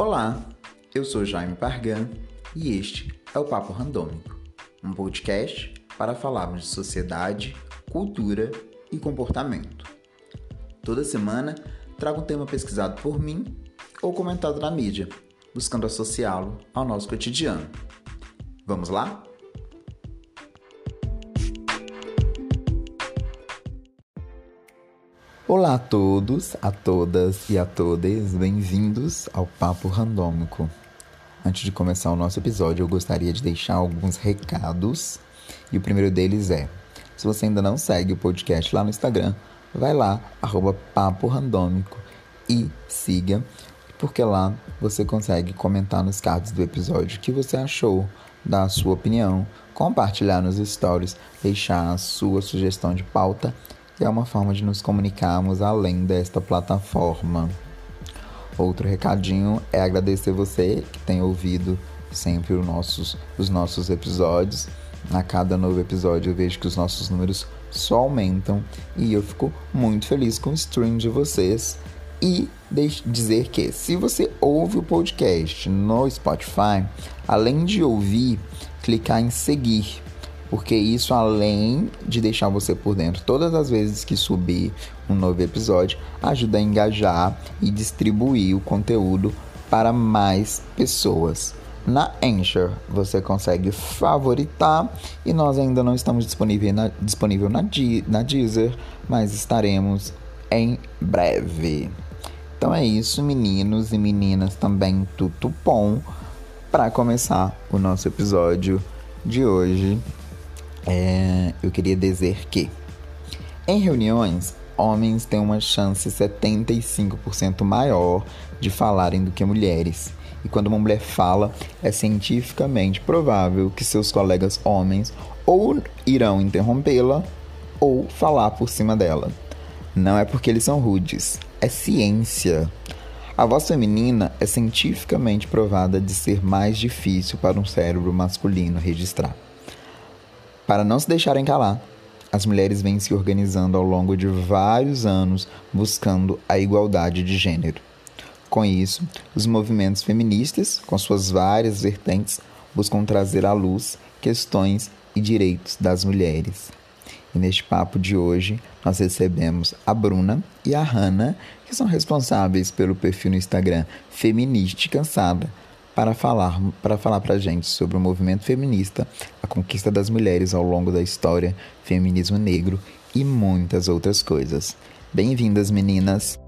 Olá, eu sou Jaime Pargan e este é o Papo Randômico, um podcast para falarmos de sociedade, cultura e comportamento. Toda semana trago um tema pesquisado por mim ou comentado na mídia, buscando associá-lo ao nosso cotidiano. Vamos lá? Olá a todos, a todas e a todas, bem-vindos ao Papo Randômico. Antes de começar o nosso episódio, eu gostaria de deixar alguns recados. E o primeiro deles é: se você ainda não segue o podcast lá no Instagram, vai lá, arroba Papo Randômico e siga, porque lá você consegue comentar nos cards do episódio o que você achou, dar a sua opinião, compartilhar nos stories, deixar a sua sugestão de pauta é uma forma de nos comunicarmos além desta plataforma. Outro recadinho é agradecer você que tem ouvido sempre os nossos, os nossos episódios. A cada novo episódio eu vejo que os nossos números só aumentam e eu fico muito feliz com o stream de vocês. E dizer que se você ouve o podcast no Spotify, além de ouvir, clicar em seguir porque isso além de deixar você por dentro todas as vezes que subir um novo episódio, ajuda a engajar e distribuir o conteúdo para mais pessoas. Na Anchor você consegue favoritar e nós ainda não estamos disponível na, disponível na, na Deezer, mas estaremos em breve. Então é isso, meninos e meninas também, tudo bom? Para começar o nosso episódio de hoje, é, eu queria dizer que em reuniões, homens têm uma chance 75% maior de falarem do que mulheres. E quando uma mulher fala, é cientificamente provável que seus colegas homens ou irão interrompê-la ou falar por cima dela. Não é porque eles são rudes, é ciência. A voz feminina é cientificamente provada de ser mais difícil para um cérebro masculino registrar. Para não se deixarem calar, as mulheres vêm se organizando ao longo de vários anos buscando a igualdade de gênero. Com isso, os movimentos feministas, com suas várias vertentes, buscam trazer à luz questões e direitos das mulheres. E neste papo de hoje, nós recebemos a Bruna e a Hanna, que são responsáveis pelo perfil no Instagram Feministe Cansada, para falar para falar para gente sobre o movimento feminista, a conquista das mulheres ao longo da história, feminismo negro e muitas outras coisas. Bem-vindas, meninas!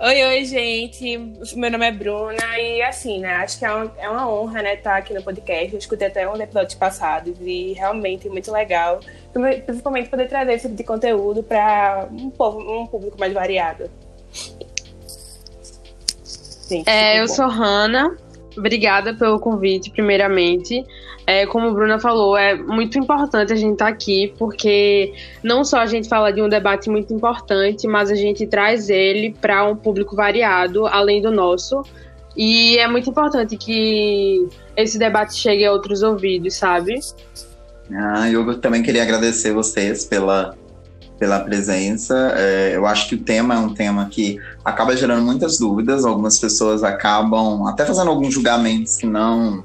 Oi, oi, gente. Meu nome é Bruna e assim, né? Acho que é uma, é uma honra, né, estar aqui no podcast. Eu escutei até um episódio passado e realmente muito legal, principalmente poder trazer esse tipo de conteúdo para um povo, um público mais variado. É, eu bom. sou Hanna. Obrigada pelo convite, primeiramente. É, como a Bruna falou, é muito importante a gente estar tá aqui, porque não só a gente fala de um debate muito importante, mas a gente traz ele para um público variado, além do nosso. E é muito importante que esse debate chegue a outros ouvidos, sabe? Ah, eu também queria agradecer vocês pela pela presença. É, eu acho que o tema é um tema que acaba gerando muitas dúvidas. Algumas pessoas acabam até fazendo alguns julgamentos que não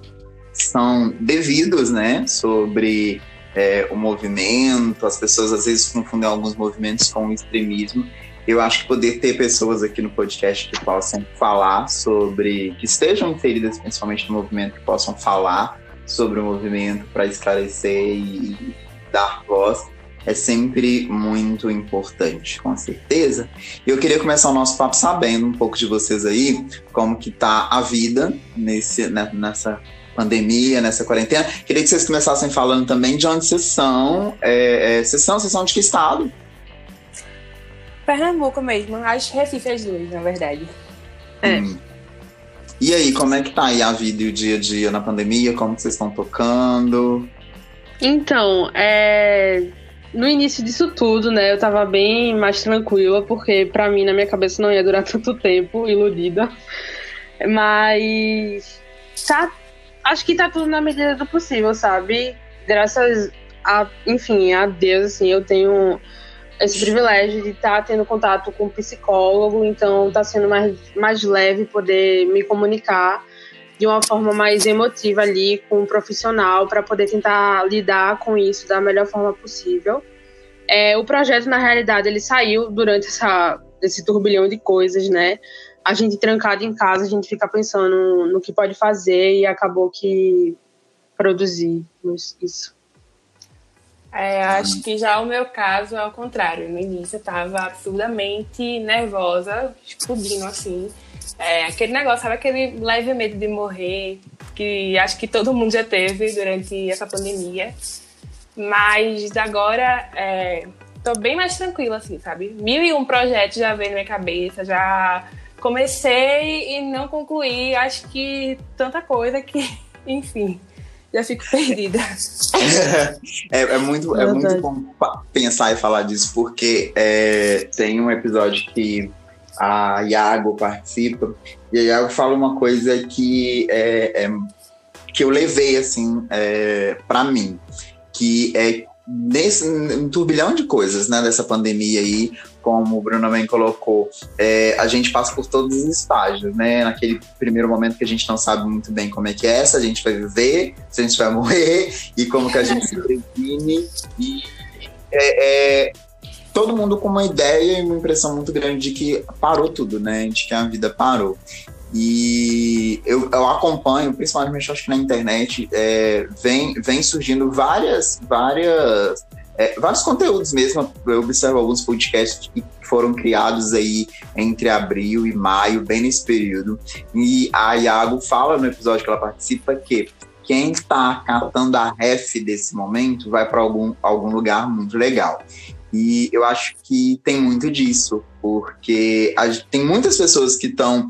são devidos, né, sobre é, o movimento. As pessoas às vezes confundem alguns movimentos com o extremismo. Eu acho que poder ter pessoas aqui no podcast que possam falar sobre, que estejam inseridas principalmente no movimento, que possam falar sobre o movimento para esclarecer e, dar voz é sempre muito importante, com certeza. E eu queria começar o nosso papo sabendo um pouco de vocês aí, como que tá a vida nesse, né, nessa pandemia, nessa quarentena. Queria que vocês começassem falando também de onde vocês são. É, é, vocês são, vocês são de que estado? Pernambuco mesmo, acho Recife as duas, na verdade. É. Hum. E aí, como é que tá aí a vida e o dia a dia na pandemia? Como vocês estão tocando? Então, é no início disso tudo, né, eu tava bem mais tranquila, porque para mim, na minha cabeça, não ia durar tanto tempo, iludida. Mas tá, acho que tá tudo na medida do possível, sabe? Graças a, enfim, a Deus, assim, eu tenho esse privilégio de estar tá tendo contato com um psicólogo, então está sendo mais, mais leve poder me comunicar de uma forma mais emotiva ali com um profissional para poder tentar lidar com isso da melhor forma possível. É, o projeto, na realidade, ele saiu durante essa, esse turbilhão de coisas, né? A gente trancado em casa, a gente fica pensando no que pode fazer e acabou que produzimos isso. É, acho que já o meu caso é o contrário. No início eu tava absurdamente nervosa, explodindo assim. É, aquele negócio, sabe aquele leve medo de morrer, que acho que todo mundo já teve durante essa pandemia. Mas agora é, tô bem mais tranquila, assim, sabe? Mil e um projetos já veio na minha cabeça, já comecei e não concluí. Acho que tanta coisa que, enfim, já fico perdida. é, é, muito, é muito bom pensar e falar disso, porque é, tem um episódio que a Iago participa, e a Iago fala uma coisa que, é, é que eu levei assim é, para mim, que é nesse um turbilhão de coisas, né, dessa pandemia aí, como o Bruno também colocou, é, a gente passa por todos os estágios, né? Naquele primeiro momento que a gente não sabe muito bem como é que é, se a gente vai viver, se a gente vai morrer, e como que a gente se previne. E é, é, todo mundo com uma ideia e uma impressão muito grande de que parou tudo, né? De que a vida parou. E eu, eu acompanho, principalmente acho que na internet, é, vem, vem surgindo várias, várias, é, vários conteúdos mesmo. Eu observo alguns podcasts que foram criados aí entre abril e maio, bem nesse período. E a Iago fala no episódio que ela participa que quem está catando a ref desse momento vai para algum, algum lugar muito legal. E eu acho que tem muito disso, porque a, tem muitas pessoas que estão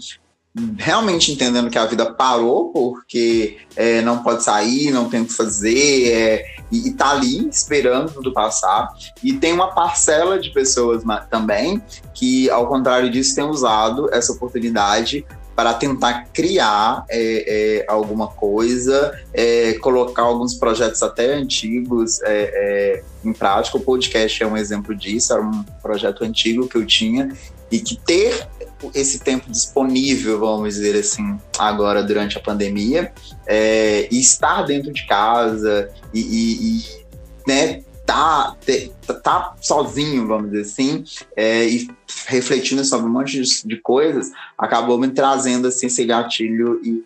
realmente entendendo que a vida parou porque é, não pode sair, não tem o que fazer, é, e, e tá ali esperando tudo passar. E tem uma parcela de pessoas também que, ao contrário disso, tem usado essa oportunidade para tentar criar é, é, alguma coisa, é, colocar alguns projetos até antigos é, é, em prática. O podcast é um exemplo disso, era um projeto antigo que eu tinha, e que ter esse tempo disponível, vamos dizer assim, agora durante a pandemia, é, e estar dentro de casa e, e, e né, tá, tá, tá, sozinho, vamos dizer assim, é, e refletindo sobre um monte de, de, coisas, acabou me trazendo assim, esse gatilho e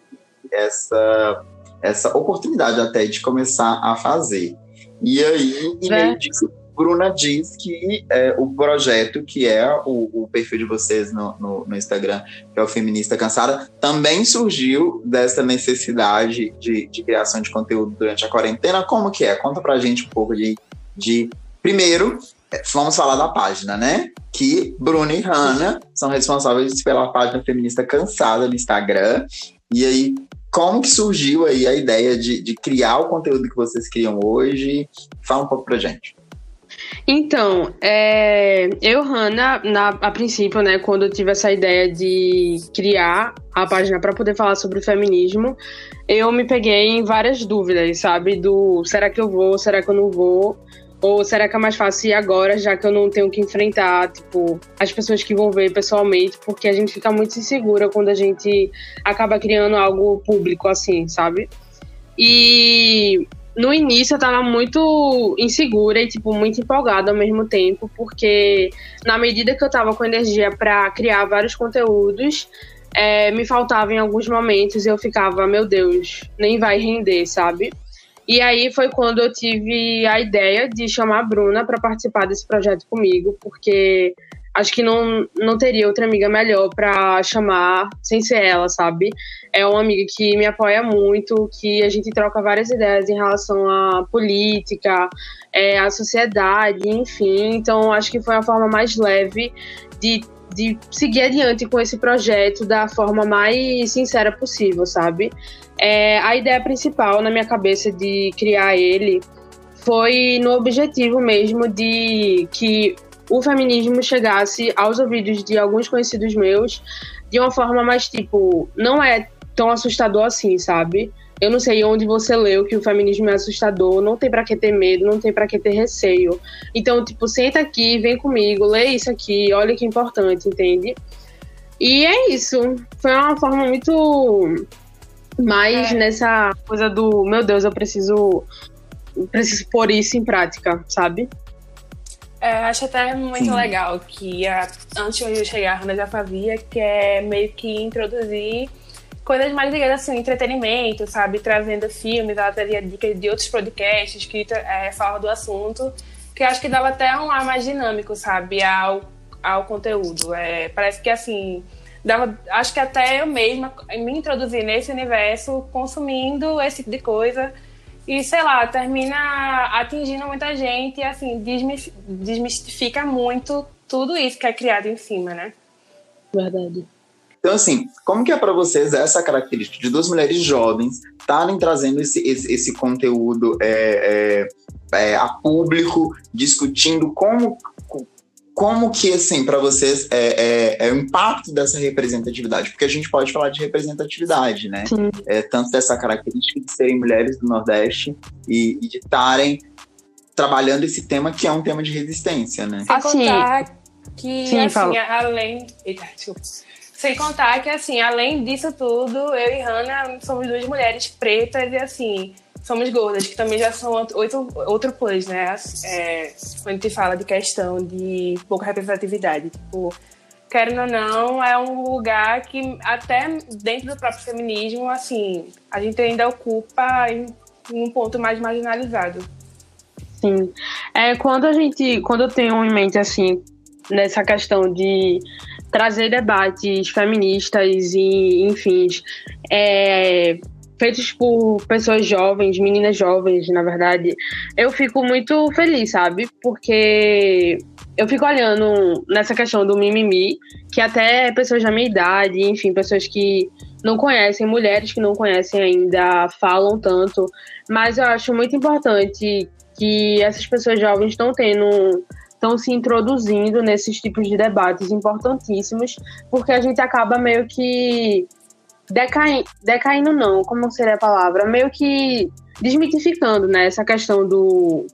essa, essa oportunidade até de começar a fazer. E aí, meio disso, Bruna diz que é, o projeto, que é o, o perfil de vocês no, no, no, Instagram, que é o Feminista Cansada, também surgiu dessa necessidade de, de, criação de conteúdo durante a quarentena. Como que é? Conta pra gente um pouco de. De... Primeiro, é, vamos falar da página, né? Que Bruna e Hanna são responsáveis pela página Feminista Cansada no Instagram. E aí, como que surgiu aí a ideia de, de criar o conteúdo que vocês criam hoje? Fala um pouco pra gente. Então, é, eu, Hanna, na, a princípio, né, quando eu tive essa ideia de criar a página para poder falar sobre o feminismo, eu me peguei em várias dúvidas, sabe? Do será que eu vou, será que eu não vou? Ou será que é mais fácil ir agora, já que eu não tenho que enfrentar, tipo, as pessoas que vão ver pessoalmente, porque a gente fica muito insegura quando a gente acaba criando algo público assim, sabe? E no início eu tava muito insegura e, tipo, muito empolgada ao mesmo tempo, porque na medida que eu tava com energia para criar vários conteúdos, é, me faltava em alguns momentos e eu ficava, meu Deus, nem vai render, sabe? E aí foi quando eu tive a ideia de chamar a Bruna para participar desse projeto comigo, porque acho que não, não teria outra amiga melhor para chamar sem ser ela, sabe? É uma amiga que me apoia muito, que a gente troca várias ideias em relação à política, é, à sociedade, enfim. Então, acho que foi a forma mais leve de, de seguir adiante com esse projeto da forma mais sincera possível, sabe? É, a ideia principal na minha cabeça de criar ele foi no objetivo mesmo de que o feminismo chegasse aos ouvidos de alguns conhecidos meus de uma forma mais tipo, não é tão assustador assim, sabe? Eu não sei onde você leu que o feminismo é assustador, não tem para que ter medo, não tem para que ter receio. Então, tipo, senta aqui, vem comigo, lê isso aqui, olha que importante, entende? E é isso. Foi uma forma muito mais é. nessa coisa do, meu Deus, eu preciso preciso pôr isso em prática, sabe? É, acho até muito Sim. legal que a, antes de eu chegar, a Hannah já fazia, que é meio que introduzir coisas mais ligadas assim, entretenimento, sabe? Trazendo filmes, ela trazia dicas de outros podcasts que é, falam do assunto, que acho que dava até um ar mais dinâmico, sabe? Ao, ao conteúdo. É, parece que assim. Dava, acho que até eu mesma me introduzi nesse universo consumindo esse tipo de coisa e sei lá, termina atingindo muita gente e assim, desmistifica muito tudo isso que é criado em cima, né? Verdade. Então, assim, como que é para vocês essa característica de duas mulheres jovens estarem trazendo esse, esse, esse conteúdo é, é, é, a público, discutindo como, como que, assim, para vocês é, é, é, o impacto dessa representatividade? Porque a gente pode falar de representatividade, né? É, tanto dessa característica de serem mulheres do Nordeste e, e de estarem trabalhando esse tema que é um tema de resistência, né? Sem assim, contar que, Sim, assim, além... Eita, desculpa. Sem contar que, assim, além disso tudo, eu e Hannah somos duas mulheres pretas e, assim, somos gordas, que também já são outro, outro plus, né? É, quando gente fala de questão de pouca representatividade. Tipo, querendo ou não, é um lugar que até dentro do próprio feminismo, assim, a gente ainda ocupa em um ponto mais marginalizado. Sim. É, quando a gente, quando eu tenho em mente, assim, nessa questão de trazer debates feministas e, enfim, é, feitos por pessoas jovens, meninas jovens, na verdade, eu fico muito feliz, sabe? Porque eu fico olhando nessa questão do mimimi, que até pessoas da minha idade, enfim, pessoas que não conhecem, mulheres que não conhecem ainda falam tanto, mas eu acho muito importante que essas pessoas jovens estão tendo estão se introduzindo nesses tipos de debates importantíssimos, porque a gente acaba meio que decaindo, decaindo não, como seria a palavra? Meio que desmitificando, né, essa questão do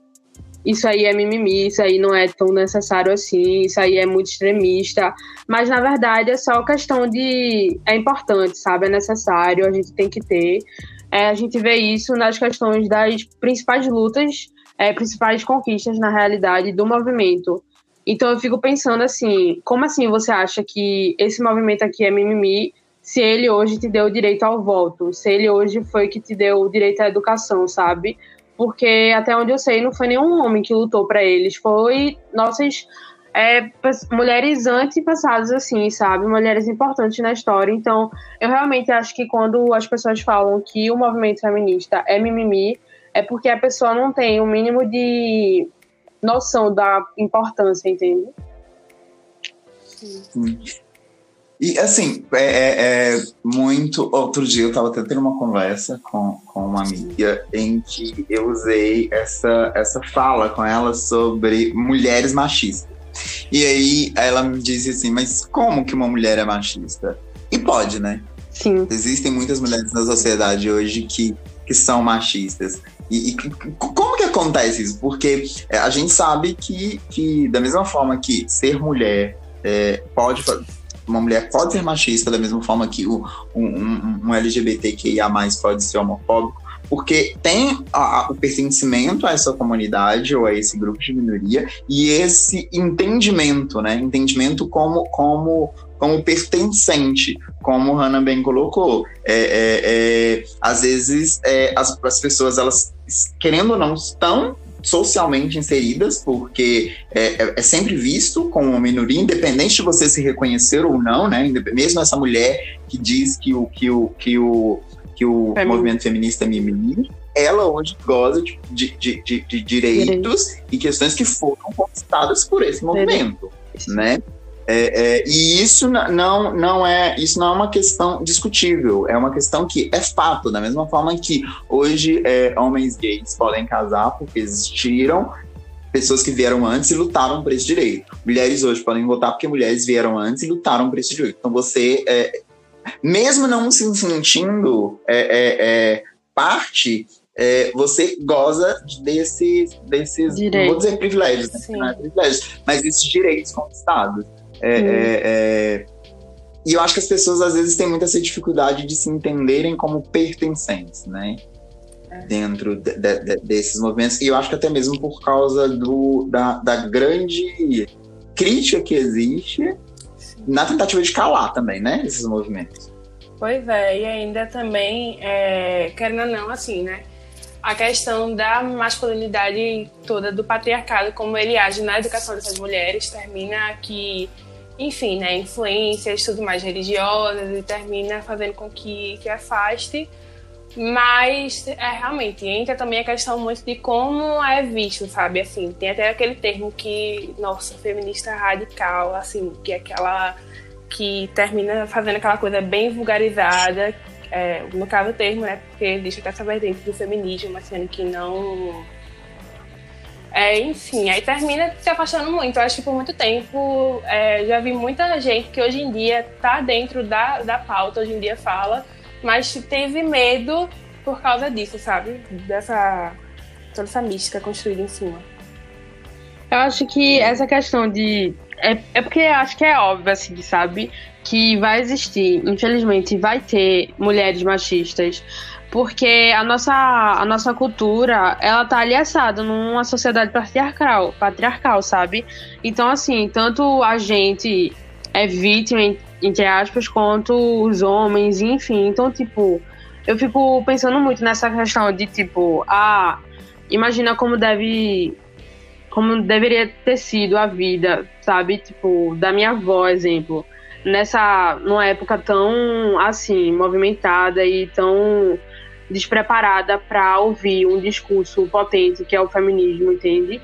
isso aí é mimimi, isso aí não é tão necessário assim, isso aí é muito extremista, mas na verdade é só questão de é importante, sabe? É necessário, a gente tem que ter. É, a gente vê isso nas questões das principais lutas é, principais conquistas na realidade do movimento. Então eu fico pensando assim, como assim você acha que esse movimento aqui é mimimi se ele hoje te deu o direito ao voto, se ele hoje foi que te deu o direito à educação, sabe? Porque até onde eu sei não foi nenhum homem que lutou para eles, foi nossas é, mulheres antepassadas, assim, sabe? Mulheres importantes na história. Então, eu realmente acho que quando as pessoas falam que o movimento feminista é mimimi, é porque a pessoa não tem o mínimo de noção da importância, entende? Sim. E assim, é, é, é, muito. Outro dia eu estava tendo uma conversa com, com uma amiga em que eu usei essa, essa fala com ela sobre mulheres machistas. E aí ela me disse assim: Mas como que uma mulher é machista? E pode, né? Sim. Existem muitas mulheres na sociedade hoje que, que são machistas. E, e, como que acontece isso? Porque é, a gente sabe que, que da mesma forma que ser mulher é, pode uma mulher pode ser machista da mesma forma que o, um, um, LGBTQIA+, pode ser homofóbico, porque tem a, o pertencimento a essa comunidade ou a esse grupo de minoria e esse entendimento, né? Entendimento como, como como pertencente, como Hannah bem colocou. É, é, é às vezes é, as, as pessoas, elas, querendo ou não, estão socialmente inseridas, porque é, é, é, sempre visto como uma minoria, independente de você se reconhecer ou não, né? Mesmo essa mulher que diz que o, que o, que o, que o movimento feminista é mimimi, ela hoje goza de, de, de, de direitos Direito. e questões que foram conquistadas por esse movimento, Direito. né? É, é, e isso não, não é isso não é uma questão discutível, é uma questão que é fato, da mesma forma que hoje é, homens gays podem casar porque existiram pessoas que vieram antes e lutaram por esse direito. Mulheres hoje podem votar porque mulheres vieram antes e lutaram por esse direito. Então você é, mesmo não se sentindo é, é, parte, é, você goza desses, desses não vou dizer privilégios, né? é privilégios, mas esses direitos conquistados. É, e eu acho que as pessoas às vezes têm muita essa dificuldade de se entenderem como pertencentes, né? Dentro de, de, desses movimentos. E eu acho que até mesmo por causa do, da, da grande crítica que existe na tentativa de calar também, né? Esses movimentos. Pois é, e ainda também, é, querendo ou não, assim, né? A questão da masculinidade toda do patriarcado, como ele age na educação dessas mulheres, termina que, enfim, né, influências tudo mais religiosas e termina fazendo com que, que afaste mas é, realmente entra também a questão muito de como é visto, sabe? Assim, tem até aquele termo que, nossa, feminista radical, assim, que é aquela que termina fazendo aquela coisa bem vulgarizada, é, no caso o termo, né? Porque existe até essa vertente do feminismo, assim, que não. É, enfim, aí termina se afastando muito. Eu acho que por muito tempo é, já vi muita gente que hoje em dia tá dentro da, da pauta, hoje em dia fala mas teve medo por causa disso, sabe? Dessa toda essa mística construída em cima. Eu acho que essa questão de é, é porque acho que é óbvio assim, sabe? Que vai existir, infelizmente, vai ter mulheres machistas, porque a nossa, a nossa cultura, ela tá aliaçada numa sociedade patriarcal, patriarcal, sabe? Então, assim, tanto a gente é vítima, entre aspas, quanto os homens, enfim. Então, tipo, eu fico pensando muito nessa questão de, tipo, ah, imagina como deve. Como deveria ter sido a vida, sabe? Tipo, da minha avó, exemplo. Nessa. numa época tão, assim, movimentada e tão despreparada para ouvir um discurso potente que é o feminismo, entende?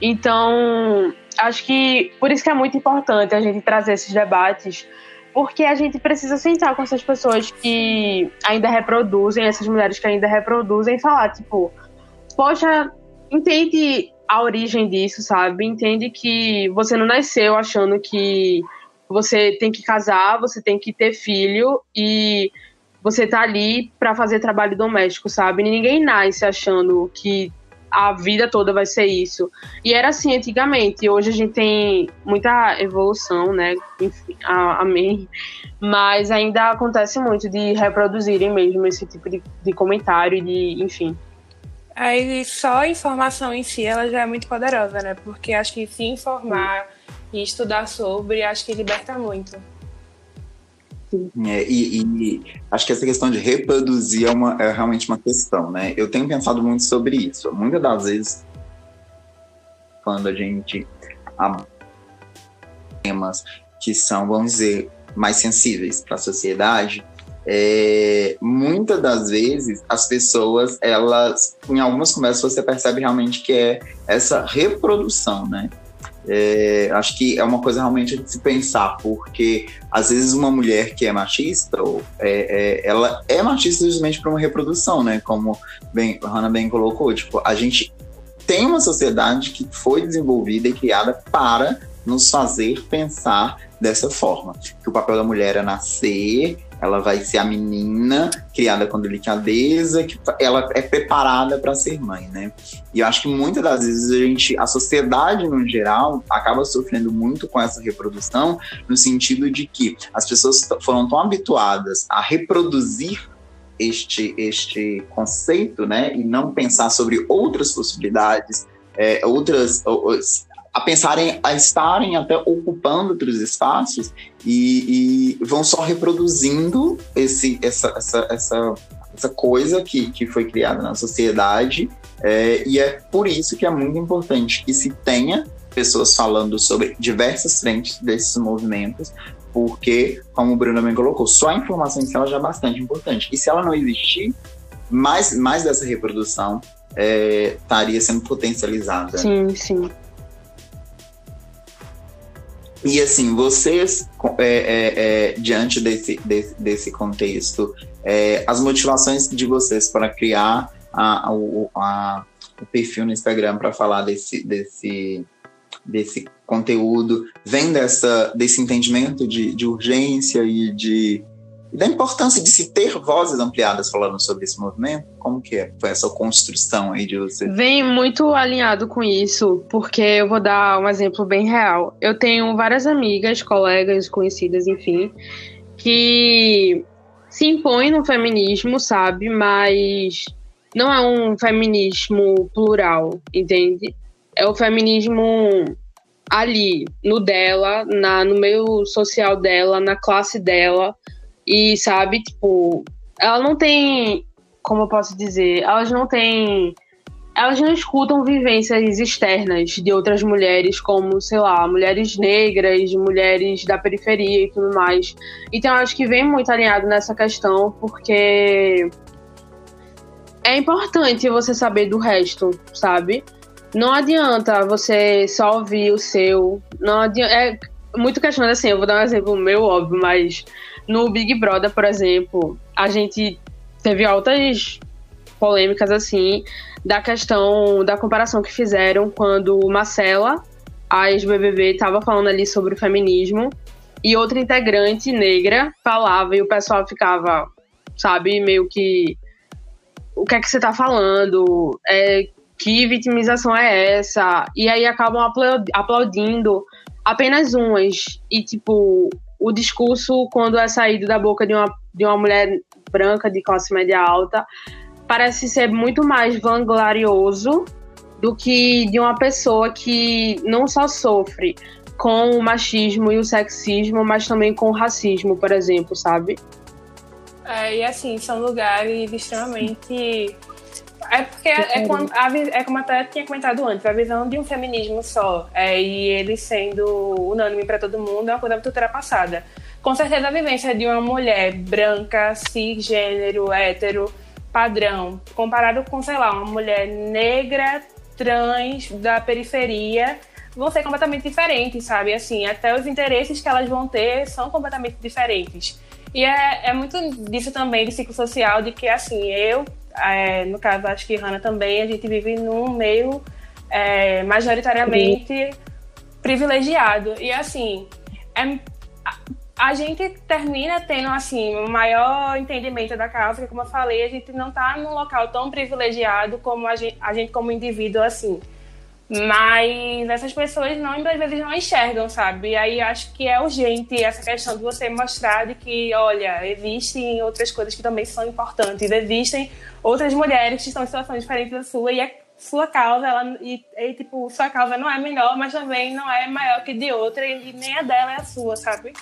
Então, acho que por isso que é muito importante a gente trazer esses debates porque a gente precisa sentar com essas pessoas que ainda reproduzem, essas mulheres que ainda reproduzem, e falar, tipo, poxa, entende a origem disso, sabe? Entende que você não nasceu achando que você tem que casar, você tem que ter filho e você tá ali para fazer trabalho doméstico, sabe? Ninguém nasce achando que a vida toda vai ser isso. E era assim antigamente. Hoje a gente tem muita evolução, né? Enfim, amém. Mas ainda acontece muito de reproduzirem mesmo esse tipo de, de comentário, de, enfim. Aí só a informação em si, ela já é muito poderosa, né? Porque acho que se informar e estudar sobre, acho que liberta muito. É, e, e, acho que essa questão de reproduzir é, uma, é realmente uma questão, né? Eu tenho pensado muito sobre isso. Muitas das vezes, quando a gente temas que são, vamos dizer, mais sensíveis para a sociedade, é, muitas das vezes as pessoas, elas, em algumas conversas você percebe realmente que é essa reprodução, né? É, acho que é uma coisa realmente de se pensar, porque às vezes uma mulher que é machista, é, é, ela é machista justamente para uma reprodução, né? Como bem, a Hannah bem colocou, tipo, a gente tem uma sociedade que foi desenvolvida e criada para nos fazer pensar dessa forma. Que o papel da mulher é nascer, ela vai ser a menina criada com delicadeza, que ela é preparada para ser mãe, né? E eu acho que muitas das vezes a gente, a sociedade no geral, acaba sofrendo muito com essa reprodução, no sentido de que as pessoas foram tão habituadas a reproduzir este, este conceito, né? E não pensar sobre outras possibilidades, é, outras a pensarem, a estarem até ocupando outros espaços e, e vão só reproduzindo esse, essa, essa, essa, essa coisa que, que foi criada na sociedade. É, e é por isso que é muito importante que se tenha pessoas falando sobre diversas frentes desses movimentos, porque, como o Bruno também colocou, só a informação em si ela já é bastante importante. E se ela não existir, mais, mais dessa reprodução é, estaria sendo potencializada. Sim, sim. E assim, vocês, é, é, é, diante desse, desse, desse contexto, é, as motivações de vocês para criar a, a, a, o perfil no Instagram para falar desse, desse, desse conteúdo, vem dessa, desse entendimento de, de urgência e de, e da importância de se ter vozes ampliadas falando sobre esse movimento? Como que é? foi essa construção aí de você? Vem muito alinhado com isso, porque eu vou dar um exemplo bem real. Eu tenho várias amigas, colegas, conhecidas, enfim, que se impõem no feminismo, sabe? Mas não é um feminismo plural, entende? É o feminismo ali, no dela, na, no meio social dela, na classe dela, e sabe, tipo, ela não tem, como eu posso dizer, elas não têm elas não escutam vivências externas de outras mulheres, como, sei lá, mulheres negras, mulheres da periferia e tudo mais. Então, acho que vem muito alinhado nessa questão, porque é importante você saber do resto, sabe? Não adianta você só ouvir o seu. Não adianta, é muito questionado assim, eu vou dar um exemplo meu, óbvio, mas no Big Brother, por exemplo, a gente teve altas polêmicas assim da questão da comparação que fizeram quando Marcela, a ex-BBB, estava falando ali sobre o feminismo e outra integrante negra falava e o pessoal ficava, sabe, meio que o que é que você tá falando? É, que vitimização é essa? E aí acabam aplaudindo apenas umas. E, tipo, o discurso, quando é saído da boca de uma, de uma mulher branca de classe média alta, parece ser muito mais vanglorioso do que de uma pessoa que não só sofre com o machismo e o sexismo, mas também com o racismo, por exemplo, sabe? É, e assim, são lugares extremamente. É porque é, é, como, a, é como até tinha comentado antes, a visão de um feminismo só, é, e ele sendo unânime para todo mundo, é uma coisa muito ultrapassada. Com certeza a vivência de uma mulher branca, cisgênero, hétero, padrão, comparado com, sei lá, uma mulher negra, trans, da periferia, vão ser completamente diferentes, sabe? Assim, até os interesses que elas vão ter são completamente diferentes. E é, é muito disso também, de ciclo social, de que, assim, eu, é, no caso, acho que Hannah também, a gente vive num meio é, majoritariamente privilegiado. E, assim, é, a, a gente termina tendo, assim, o um maior entendimento da causa, que, como eu falei, a gente não está num local tão privilegiado como a gente, a gente como indivíduo, assim. Mas essas pessoas não, às vezes não enxergam, sabe? E aí acho que é urgente essa questão de você mostrar de que, olha, existem outras coisas que também são importantes, existem outras mulheres que estão em situações diferentes da sua e a sua causa, ela, e, e tipo, sua causa não é melhor, mas também não é maior que de outra e nem a dela é a sua, sabe?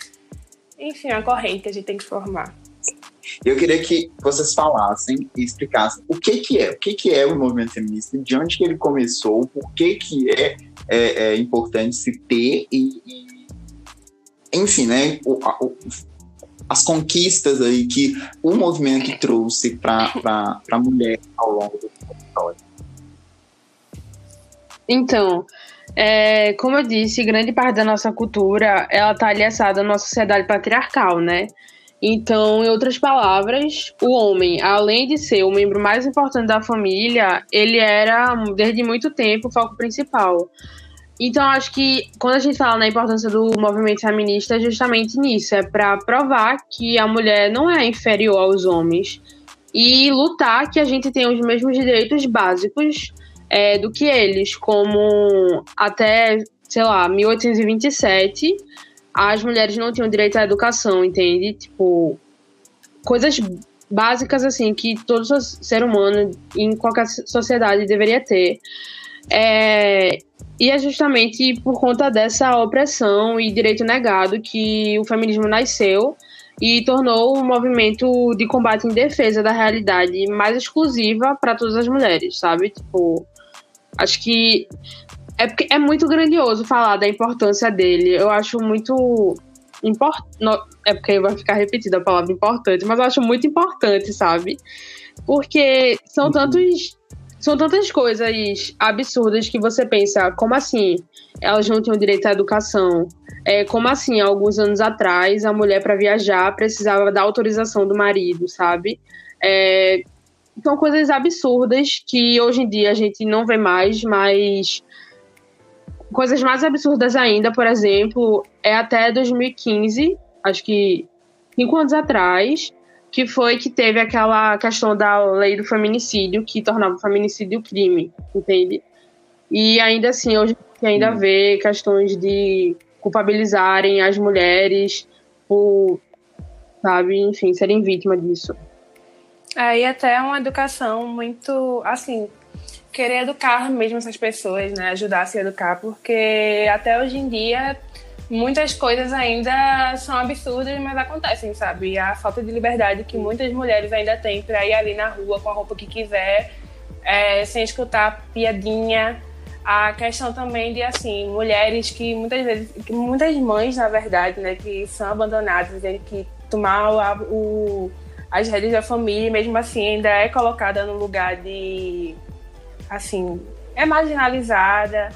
Enfim, é a corrente que a gente tem que formar. Eu queria que vocês falassem e explicassem o que que é, o que que é o movimento feminista, de onde que ele começou, por que que é, é, é importante se ter e, e enfim, né, o, o, as conquistas aí que o movimento trouxe para a mulher ao longo da história. Então, é, como eu disse, grande parte da nossa cultura ela está aliada à nossa sociedade patriarcal, né? Então, em outras palavras, o homem, além de ser o membro mais importante da família, ele era, desde muito tempo, o foco principal. Então, acho que quando a gente fala na importância do movimento feminista, é justamente nisso é para provar que a mulher não é inferior aos homens e lutar que a gente tenha os mesmos direitos básicos é, do que eles, como até, sei lá, 1827 as mulheres não tinham direito à educação, entende? Tipo, coisas básicas assim que todo ser humano em qualquer sociedade deveria ter. É, e é justamente por conta dessa opressão e direito negado que o feminismo nasceu e tornou um movimento de combate em defesa da realidade mais exclusiva para todas as mulheres, sabe? Tipo, acho que é porque é muito grandioso falar da importância dele. Eu acho muito importante. É porque vai ficar repetida a palavra importante, mas eu acho muito importante, sabe? Porque são uhum. tantos. São tantas coisas absurdas que você pensa, como assim? Elas não tinham direito à educação. É, como assim, alguns anos atrás, a mulher para viajar precisava da autorização do marido, sabe? É, são coisas absurdas que hoje em dia a gente não vê mais, mas Coisas mais absurdas ainda, por exemplo, é até 2015, acho que cinco anos atrás, que foi que teve aquela questão da lei do feminicídio, que tornava o feminicídio crime, entende? E ainda assim, hoje ainda hum. vê questões de culpabilizarem as mulheres por, sabe, enfim, serem vítimas disso. É, e até uma educação muito, assim, querer educar mesmo essas pessoas, né? Ajudar a se educar, porque até hoje em dia muitas coisas ainda são absurdas, mas acontecem, sabe? E a falta de liberdade que muitas mulheres ainda têm para ir ali na rua com a roupa que quiser, é, sem escutar piadinha. A questão também de, assim, mulheres que muitas vezes, que muitas mães, na verdade, né, que são abandonadas, que tomar o, o, as redes da família, mesmo assim, ainda é colocada no lugar de, assim, é marginalizada,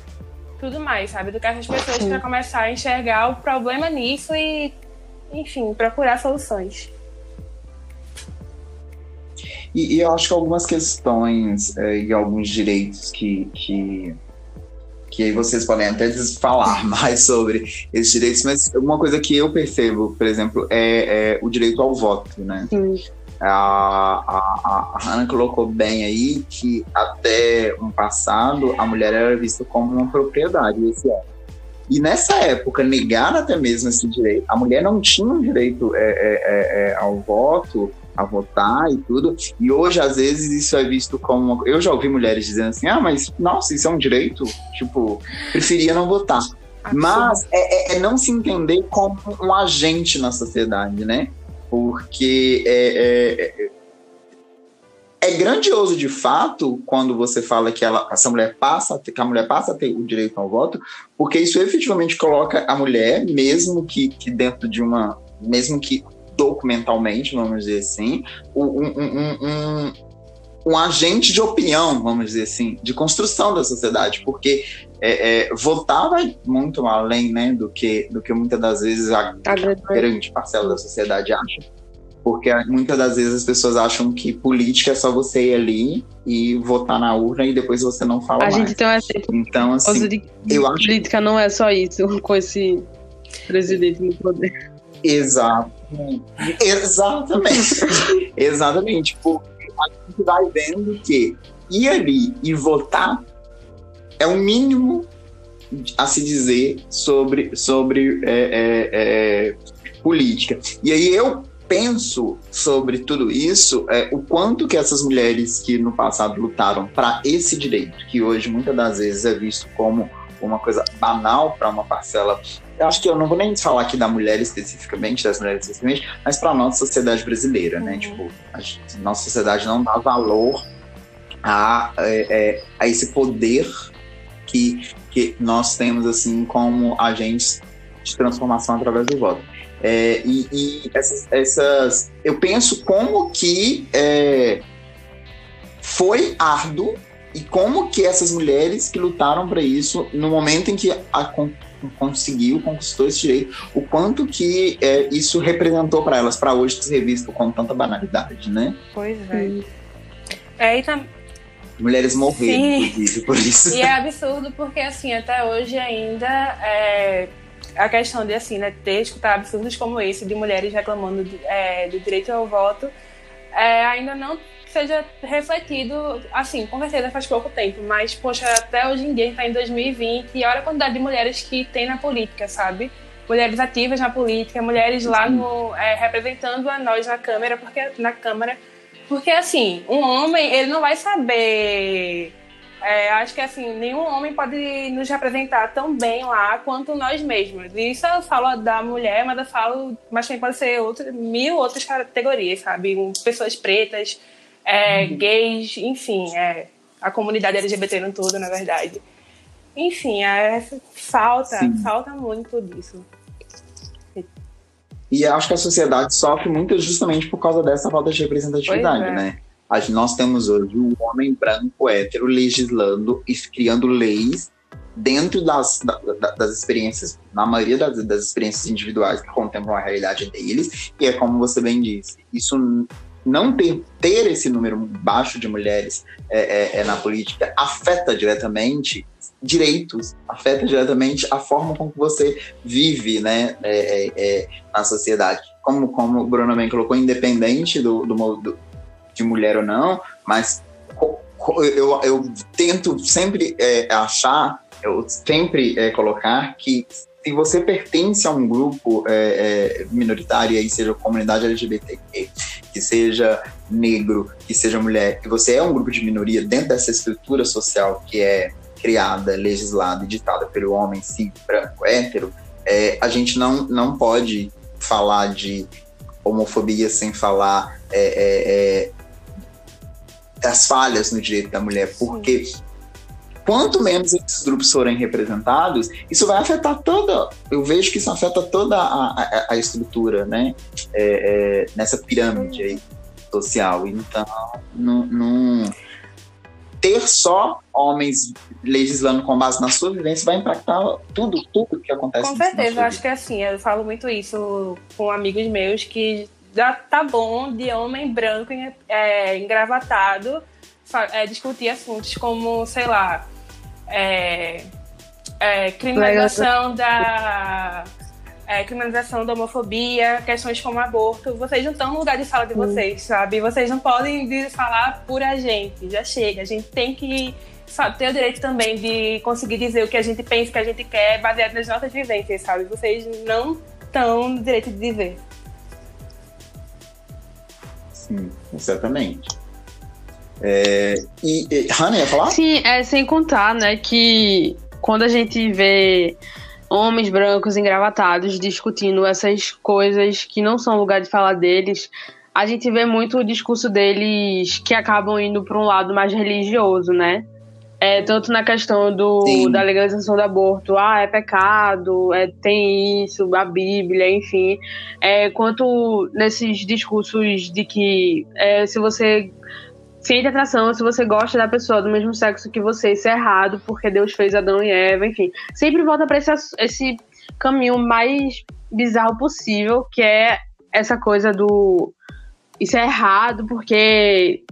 tudo mais, sabe? Educar as pessoas para começar a enxergar o problema nisso e, enfim, procurar soluções. E, e eu acho que algumas questões é, e alguns direitos que, que, que aí vocês podem até falar mais sobre esses direitos, mas uma coisa que eu percebo, por exemplo, é, é o direito ao voto, né? Sim a, a, a Hannah colocou bem aí que até um passado a mulher era vista como uma propriedade, esse é. E nessa época, negar até mesmo esse direito, a mulher não tinha direito é, é, é, é, ao voto, a votar e tudo. E hoje, às vezes, isso é visto como. Uma... Eu já ouvi mulheres dizendo assim: ah, mas nossa, isso é um direito? Tipo, preferia não votar. Mas é, é não se entender como um agente na sociedade, né? Porque é, é, é, grandioso de fato quando você fala que ela, essa mulher passa, que a mulher passa a ter o direito ao voto, porque isso efetivamente coloca a mulher, mesmo que, que dentro de uma, mesmo que documentalmente, vamos dizer assim, um, um, um, um agente de opinião, vamos dizer assim, de construção da sociedade, porque é, é, votar vai muito além né, do, que, do que muitas das vezes a, a grande parcela da sociedade acha. Porque muitas das vezes as pessoas acham que política é só você ir ali e votar na urna e depois você não fala a mais. gente tem um exemplo. Então, assim, de, eu acho política não é só isso com esse presidente no poder. Exato. Exatamente. Exatamente. Porque a gente vai vendo que ir ali e votar é o mínimo a se dizer sobre, sobre é, é, é, política. E aí eu penso sobre tudo isso, é, o quanto que essas mulheres que no passado lutaram para esse direito, que hoje muitas das vezes é visto como uma coisa banal para uma parcela. Eu acho que eu não vou nem falar aqui da mulher especificamente, das mulheres especificamente, mas para a nossa sociedade brasileira, né? uhum. Tipo, a nossa sociedade não dá valor a, é, é, a esse poder que, que nós temos assim como agentes de transformação através do voto. É, e, e essas, essas, eu penso como que é, foi árduo e como que essas mulheres que lutaram para isso, no momento em que a, conseguiu, conquistou esse direito, o quanto que é, isso representou para elas, para hoje ser visto com tanta banalidade, né? Pois é. É, e tam mulheres morreram, inclusive, por isso. E é absurdo porque, assim, até hoje ainda é, a questão de, assim, né, ter escutar absurdos como esse de mulheres reclamando de, é, do direito ao voto é, ainda não seja refletido, assim, com certeza faz pouco tempo, mas, poxa, até hoje em dia a gente tá em 2020 e olha a quantidade de mulheres que tem na política, sabe? Mulheres ativas na política, mulheres lá no, é, representando a nós na Câmara, porque na Câmara porque, assim, um homem, ele não vai saber. É, acho que, assim, nenhum homem pode nos representar tão bem lá quanto nós mesmos. Isso eu falo da mulher, mas eu falo. Mas também pode ser outro, mil outras categorias, sabe? Pessoas pretas, é, uhum. gays, enfim, é, a comunidade LGBT no todo, na verdade. Enfim, é, falta, Sim. falta muito disso. E acho que a sociedade sofre muito justamente por causa dessa falta de representatividade, é. né? Nós temos hoje o homem branco hétero legislando e criando leis dentro das, das experiências, na maioria das, das experiências individuais que contemplam a realidade deles, e é como você bem disse, isso não ter, ter esse número baixo de mulheres é, é, é na política afeta diretamente direitos, afeta diretamente a forma como você vive né, é, é, é, na sociedade. como, como o Bruno bem colocou, independente do, do, do de mulher ou não, mas eu, eu tento sempre é, achar, eu sempre é, colocar que se você pertence a um grupo é, minoritário, aí seja comunidade LGBTQ, que seja negro, que seja mulher, que você é um grupo de minoria dentro dessa estrutura social que é criada, legislada e ditada pelo homem sim, branco, hétero, é, a gente não, não pode falar de homofobia sem falar é, é, é das falhas no direito da mulher, porque quanto menos esses grupos forem representados, isso vai afetar toda. Eu vejo que isso afeta toda a, a, a estrutura, né? É, é, nessa pirâmide aí, social. Então, não, ter só homens legislando com base na sua vivência vai impactar tudo, tudo que acontece. Com certeza, eu acho que é assim. Eu falo muito isso com amigos meus que já tá bom de homem branco é, engravatado é, discutir assuntos como, sei lá, é, é, criminalização da é, criminalização da homofobia, questões como aborto, vocês não estão no lugar de fala de vocês, sabe? Vocês não podem falar por a gente, já chega. A gente tem que sabe, ter o direito também de conseguir dizer o que a gente pensa, o que a gente quer, baseado nas nossas vivências, sabe? Vocês não estão no direito de dizer. Sim, exatamente. É, e, e Hannah ia falar? Sim, é sem contar, né, que quando a gente vê homens brancos engravatados discutindo essas coisas que não são lugar de falar deles, a gente vê muito o discurso deles que acabam indo para um lado mais religioso, né? É, tanto na questão do, da legalização do aborto, ah, é pecado, é, tem isso, a Bíblia, enfim, é, quanto nesses discursos de que é, se você Sente atração se você gosta da pessoa do mesmo sexo que você, isso é errado, porque Deus fez Adão e Eva, enfim. Sempre volta para esse, esse caminho mais bizarro possível, que é essa coisa do. Isso é errado porque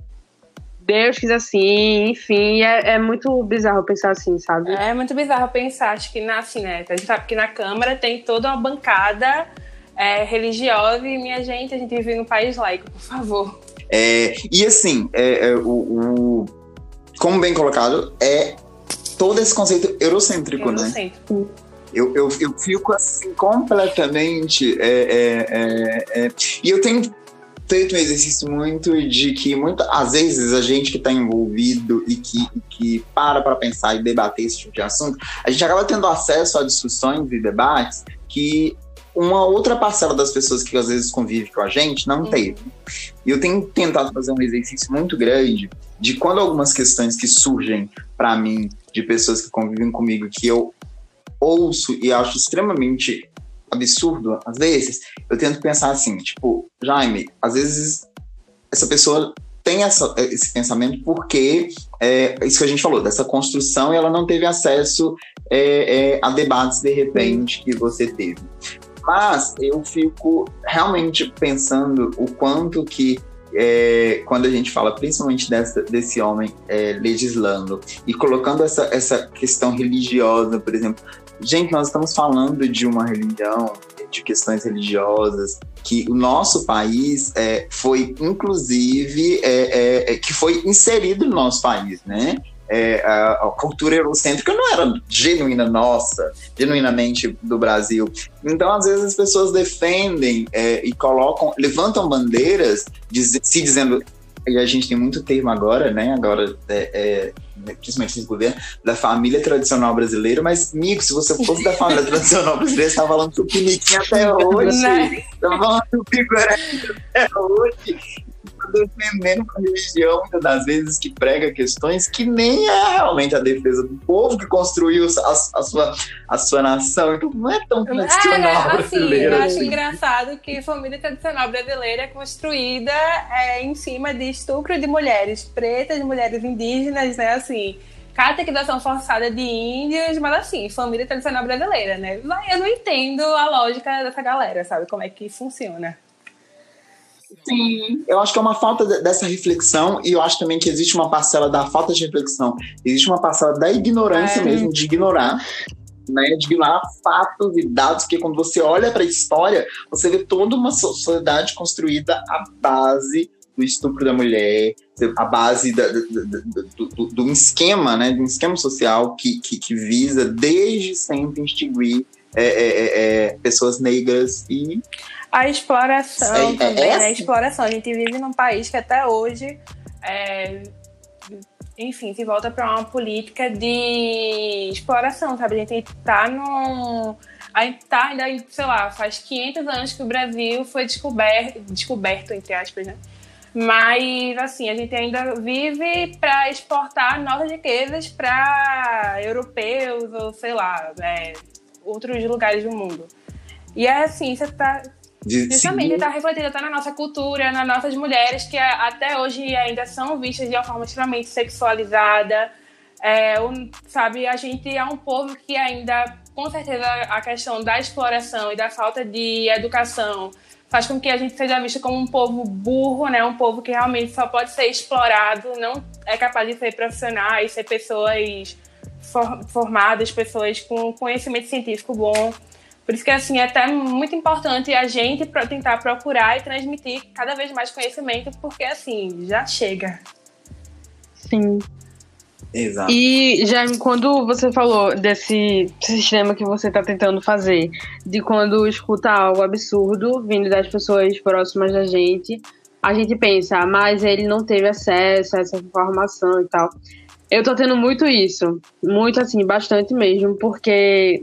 Deus quis assim, enfim, é, é, muito bizarro pensar assim, sabe? É muito bizarro pensar, acho que na, assim, né, a gente sabe que na Câmara tem toda uma bancada é, religiosa e, minha gente, a gente vive num país laico, por favor. É, e assim, é, é, o, o, como bem colocado, é todo esse conceito eurocêntrico, né? eurocêntrico. né? Eu, eu, eu fico assim completamente. É, é, é, e eu tenho feito um exercício muito de que muitas às vezes a gente que está envolvido e que, que para para pensar e debater esse tipo de assunto, a gente acaba tendo acesso a discussões e debates que uma outra parcela das pessoas que às vezes convive com a gente não uhum. teve. E eu tenho tentado fazer um exercício muito grande de quando algumas questões que surgem para mim de pessoas que convivem comigo que eu ouço e acho extremamente absurdo às vezes, eu tento pensar assim, tipo, Jaime, às vezes essa pessoa tem essa, esse pensamento porque é isso que a gente falou, dessa construção, e ela não teve acesso é, é, a debates de repente que você teve. Mas eu fico realmente pensando o quanto que é, quando a gente fala principalmente dessa, desse homem é, legislando e colocando essa, essa questão religiosa, por exemplo, gente, nós estamos falando de uma religião, de questões religiosas, que o nosso país é, foi, inclusive, é, é, é que foi inserido no nosso país, né? É, a, a, cultura eurocêntrica não era genuína nossa, genuinamente do Brasil. Então, às vezes, as pessoas defendem é, e colocam, levantam bandeiras, diz, se dizendo. E a gente tem muito termo agora, né? Agora, é, é principalmente nesse governo, da família tradicional brasileira, mas, amigo, se você fosse da família tradicional brasileira, você tá falando do piniquim até hoje. Né? Tá falando do picoré até hoje defendendo uma religião, muitas das vezes, que prega questões que nem é realmente a defesa do povo que construiu a, a sua, a sua nação. Então não é tão tradicional é, assim, brasileiro. Eu acho assim. engraçado que a família tradicional brasileira é construída é, em cima de estupro de mulheres pretas, de mulheres indígenas, né? Assim, catequização forçada de índios, mas assim, família tradicional brasileira, né? Eu não entendo a lógica dessa galera, sabe? Como é que funciona. Sim, eu acho que é uma falta dessa reflexão e eu acho também que existe uma parcela da falta de reflexão, existe uma parcela da ignorância é. mesmo, de ignorar né, de ignorar fatos e dados, porque quando você olha para a história, você vê toda uma sociedade construída à base do estupro da mulher, a base da, do, do, do, esquema, né, de um esquema social que, que, que visa desde sempre extinguir é, é, é, é pessoas negras e a exploração é, é também, né? A exploração. A gente vive num país que até hoje enfim, se volta para uma política de exploração, sabe? A gente está num. A gente tá ainda, sei lá, faz 500 anos que o Brasil foi descoberto, descoberto entre aspas, né? Mas, assim, a gente ainda vive para exportar novas riquezas para europeus ou, sei lá, é, outros lugares do mundo. E é assim, você tá. Justamente está refletido até na nossa cultura, nas nossas mulheres, que até hoje ainda são vistas de uma forma extremamente sexualizada. É, um, sabe, a gente é um povo que ainda, com certeza, a questão da exploração e da falta de educação faz com que a gente seja visto como um povo burro, né? Um povo que realmente só pode ser explorado, não é capaz de ser profissionais, ser pessoas formadas, pessoas com conhecimento científico bom. Por isso que assim, é até muito importante a gente tentar procurar e transmitir cada vez mais conhecimento, porque assim, já chega. Sim. Exato. E já quando você falou desse sistema que você está tentando fazer, de quando escuta algo absurdo vindo das pessoas próximas da gente, a gente pensa, ah, mas ele não teve acesso a essa informação e tal. Eu tô tendo muito isso, muito assim, bastante mesmo, porque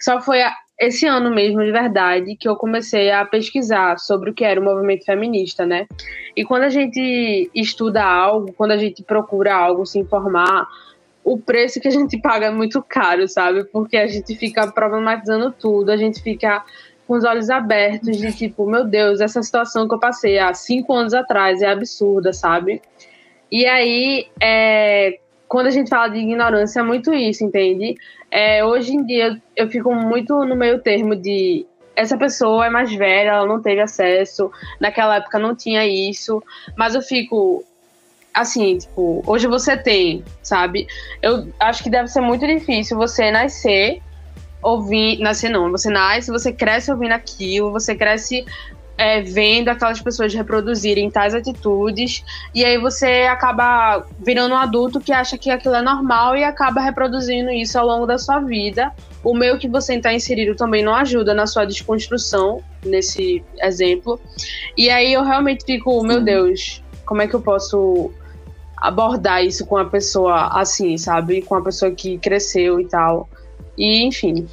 só foi esse ano mesmo, de verdade, que eu comecei a pesquisar sobre o que era o movimento feminista, né? E quando a gente estuda algo, quando a gente procura algo, se informar, o preço que a gente paga é muito caro, sabe? Porque a gente fica problematizando tudo, a gente fica com os olhos abertos de tipo, meu Deus, essa situação que eu passei há cinco anos atrás é absurda, sabe? E aí, é, quando a gente fala de ignorância, é muito isso, entende? É, hoje em dia eu fico muito no meio termo de essa pessoa é mais velha, ela não teve acesso, naquela época não tinha isso, mas eu fico assim, tipo, hoje você tem, sabe? Eu acho que deve ser muito difícil você nascer ouvir, nascer não, você nasce, você cresce ouvindo aquilo, você cresce é, vendo aquelas pessoas reproduzirem tais atitudes, e aí você acaba virando um adulto que acha que aquilo é normal e acaba reproduzindo isso ao longo da sua vida. O meio que você está inserido também não ajuda na sua desconstrução, nesse exemplo. E aí eu realmente fico, meu Deus, como é que eu posso abordar isso com a pessoa assim, sabe? Com a pessoa que cresceu e tal. E, enfim,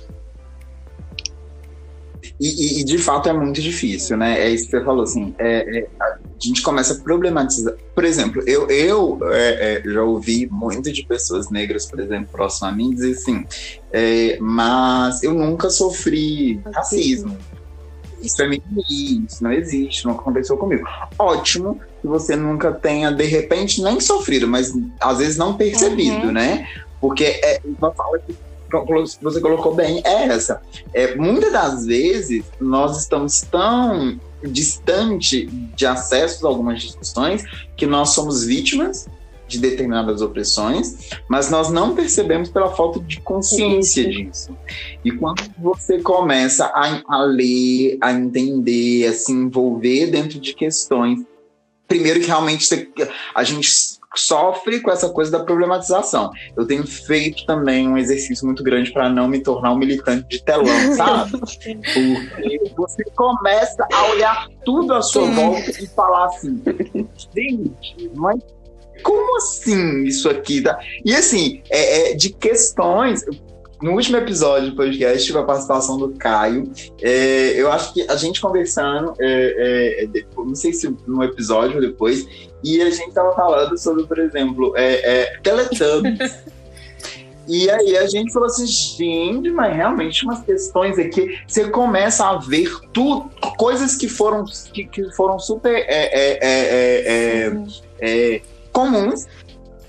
e, e, de fato é muito difícil, né? É isso que você falou, assim, é, é, a gente começa a problematizar. Por exemplo, eu, eu é, é já ouvi muito de pessoas negras, por exemplo, próximo a mim, dizer assim, é, mas eu nunca sofri racismo. Isso é mentira, isso não existe, nunca aconteceu comigo. Ótimo que você nunca tenha, de repente, nem sofrido, mas às vezes não percebido, uhum. né? Porque é uma fala que você colocou bem, é essa. É, muitas das vezes nós estamos tão distante de acesso a algumas discussões que nós somos vítimas de determinadas opressões, mas nós não percebemos pela falta de consciência disso. E quando você começa a, a ler, a entender, a se envolver dentro de questões, primeiro que realmente a gente sofre com essa coisa da problematização. Eu tenho feito também um exercício muito grande para não me tornar um militante de telão, sabe? Porque você começa a olhar tudo à sua volta e falar assim, gente, mas como assim isso aqui? Tá? E assim, é, é de questões no último episódio do podcast tive a participação do Caio. É, eu acho que a gente conversando, é, é, não sei se no episódio ou depois, e a gente tava falando sobre, por exemplo, é, é, Teletubbies. E aí a gente falou assim, gente, mas realmente umas questões aqui, você começa a ver tudo, coisas que foram, que, que foram super é, é, é, é, é comuns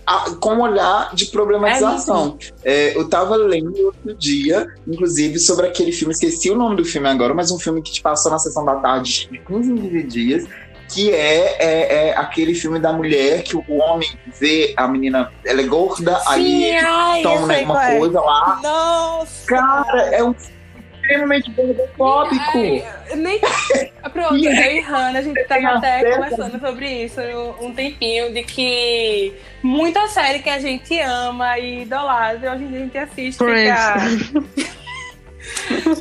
a, com um olhar de problematização. É, eu tava lendo outro dia, inclusive, sobre aquele filme, esqueci o nome do filme agora, mas um filme que te passou na sessão da tarde de 15 dias, que é, é, é, aquele filme da mulher que o homem vê a menina, ela é gorda, Sim, aí ai, toma eu sei uma qual é. coisa lá. Nossa! Cara, é um extremamente gordofóbico. Nem... Pronto, E eu aí, e Hannah, a gente tava até conversando sobre isso um tempinho, de que muita série que a gente ama e idolatra, hoje em dia a gente assiste Friends. fica...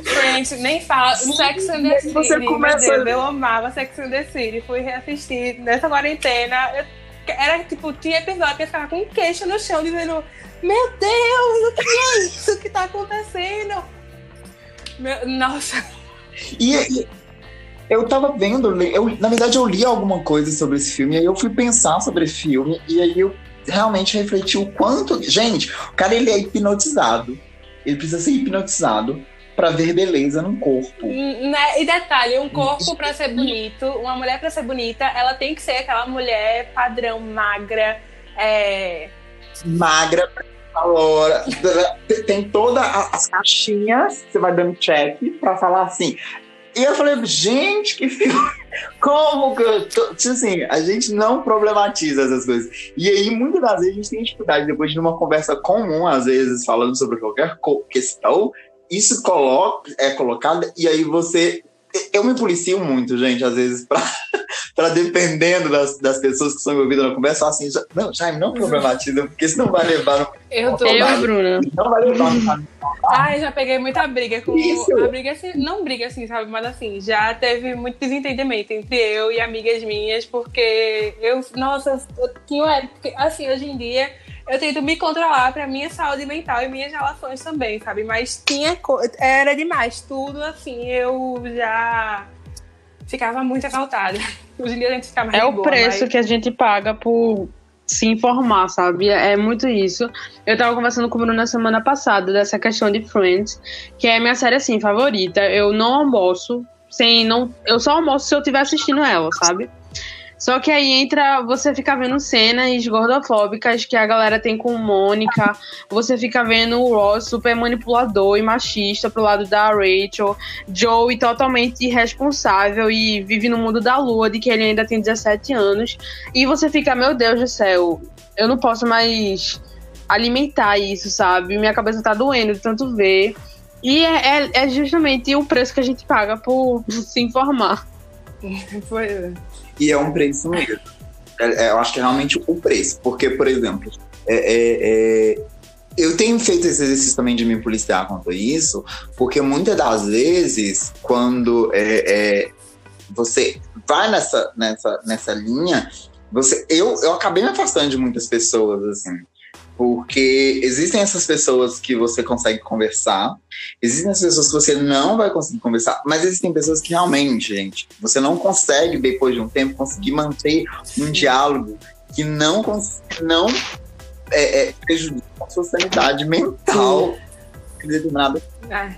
Friends, nem fala. Sim, Sex and the City, você começa- Deus, eu amava Sex and the City, fui reassistir nessa quarentena. eu- Era tipo, tinha episódio que eu ficava com um queixo no chão, dizendo: Meu Deus, o que é isso que tá acontecendo? Meu- nossa, E, e eu tava vendo, eu, na verdade eu li alguma coisa sobre esse filme, e aí eu fui pensar sobre esse filme, e aí eu realmente refleti o quanto. Gente, o cara ele é hipnotizado. Ele precisa ser hipnotizado pra ver beleza num corpo. Né? E detalhe, um corpo pra ser bonito, uma mulher pra ser bonita, ela tem que ser aquela mulher padrão, magra, é... Magra, hora, tem todas as caixinhas, você vai dando check pra falar assim. E eu falei, gente, que filme. Como que eu tô. Tipo assim, a gente não problematiza essas coisas. E aí, muitas das vezes, a gente tem dificuldade, depois de uma conversa comum, às vezes, falando sobre qualquer questão, isso coloca, é colocado, e aí você. Eu me policio muito, gente, às vezes, pra, pra dependendo das, das pessoas que são envolvidas na conversa, assim, já- não, Jaime, não problematiza, porque isso não vai levar no Eu tô. Eu Bruna. não vai levar no Ai, já peguei muita briga com. Isso. A briga assim, não briga assim, sabe? Mas assim, já teve muito desentendimento entre eu e amigas minhas, porque eu, nossa, eu tinha uma época, que, assim, hoje em dia. Eu tento me controlar pra minha saúde mental e minhas relações também, sabe? Mas tinha era demais, tudo assim, eu já ficava muito exaltada. Hoje em dia a gente fica mais É o boa, preço mas- que a gente paga por se informar, sabe? É muito isso. Eu tava conversando com o Bruno na semana passada dessa questão de Friends, que é a minha série assim favorita. Eu não almoço sem não, eu só almoço se eu estiver assistindo ela, sabe? Só que aí entra, você fica vendo cenas gordofóbicas que a galera tem com Mônica, você fica vendo o Ross super manipulador e machista pro lado da Rachel, Joey totalmente irresponsável e vive no mundo da lua, de que ele ainda tem 17 anos. E você fica, meu Deus do céu, eu não posso mais alimentar isso, sabe? Minha cabeça tá doendo de tanto ver. E é, é- é justamente o preço que a gente paga por se informar. Foi- E é um preço mesmo. É- é, eu acho que é realmente o preço. Porque, por exemplo, é- é- é, eu tenho feito esse exercício também de me policiar quanto isso, porque muitas das vezes, quando é, você vai nessa, nessa, nessa linha, você, eu, eu acabei me afastando de muitas pessoas, assim. Porque existem essas pessoas que você consegue conversar, existem as pessoas que você não vai conseguir conversar, mas existem pessoas que realmente, gente, você não consegue, depois de um tempo, conseguir manter um diálogo que não, não é, é, prejudica a sua sanidade mental em determinada Ai,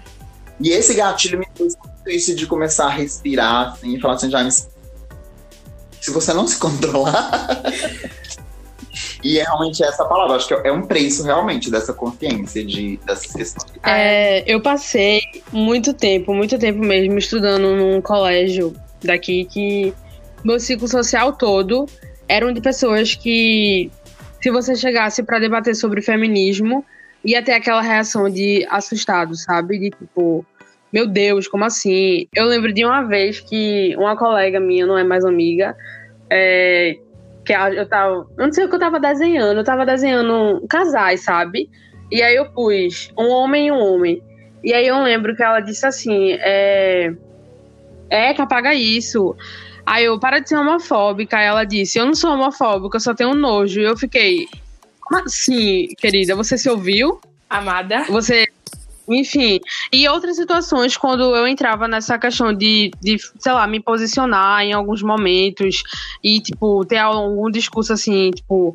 e esse gatilho me fez muito isso de começar a respirar assim, e falar assim, Jaime, se você não se controlar. E é realmente essa palavra, acho que é um preço realmente dessa consciência de, dessas questões. É, eu passei muito tempo, muito tempo mesmo, estudando num colégio daqui que meu ciclo social todo eram de pessoas que, se você chegasse pra debater sobre feminismo, ia ter aquela reação de assustado, sabe? De tipo, meu Deus, como assim? Eu lembro de uma vez que uma colega minha, não é mais amiga, é, que eu tava. Eu não sei o que eu tava desenhando, eu tava desenhando casais, sabe? E aí eu pus um homem e um homem. E aí eu lembro que ela disse assim: é. É, que apaga isso. Aí eu, para de ser homofóbica. Aí ela disse: Eu não sou homofóbica, eu só tenho nojo. E eu fiquei. Como assim, querida? Você se ouviu? amada. Você. Enfim. E outras situações, quando eu entrava nessa questão de, de, sei lá, me posicionar em alguns momentos e, tipo, ter algum discurso assim, tipo,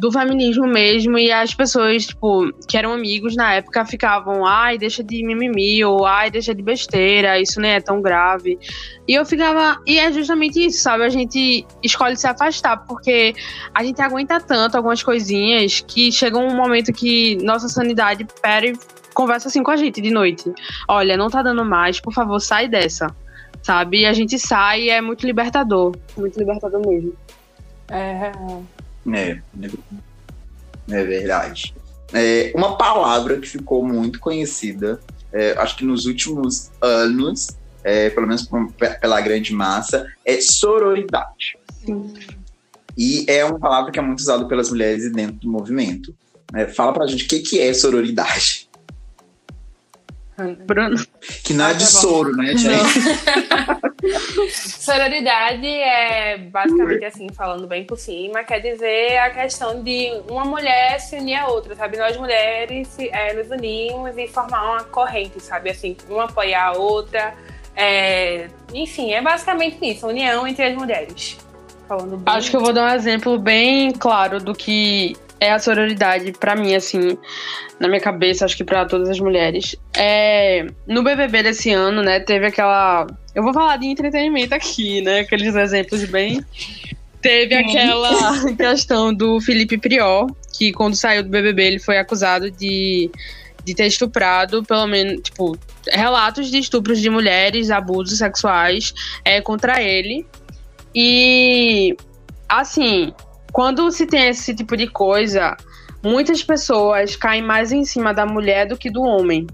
do feminismo mesmo, e as pessoas, tipo, que eram amigos na época ficavam, ai, deixa de mimimi, ou ai, deixa de besteira, isso nem é tão grave. E eu ficava. E é justamente isso, sabe? A gente escolhe se afastar, porque a gente aguenta tanto algumas coisinhas que chega um momento que nossa sanidade pera e conversa assim com a gente de noite. Olha, não tá dando mais, por favor, sai dessa. sabe? E a gente sai e é muito libertador. Muito libertador mesmo. É. É, é verdade. É, uma palavra que ficou muito conhecida, é, acho que nos últimos anos, é, pelo menos pela grande massa, é sororidade. Sim. E é uma palavra que é muito usada pelas mulheres dentro do movimento. É, fala pra gente o que, que é sororidade. Bruno. Que não é de soro, né, gente? Sororidade é basicamente assim, falando bem por cima, quer dizer a questão de uma mulher se unir a outra, sabe? Nós mulheres é, nos unimos e formar uma corrente, sabe? Assim, uma apoiar a outra. É... Enfim, é basicamente isso, união entre as mulheres. Falando bem Acho que eu vou dar um exemplo bem claro do que é a sororidade para mim, assim, na minha cabeça, acho que para todas as mulheres. É, no BBB desse ano, né, teve aquela. Eu vou falar de entretenimento aqui, né? Aqueles exemplos bem. Teve aquela questão do Felipe Prior, que quando saiu do BBB ele foi acusado de, de ter estuprado, pelo menos, tipo, relatos de estupros de mulheres, abusos sexuais é, contra ele. E, assim, quando se tem esse tipo de coisa, muitas pessoas caem mais em cima da mulher do que do homem,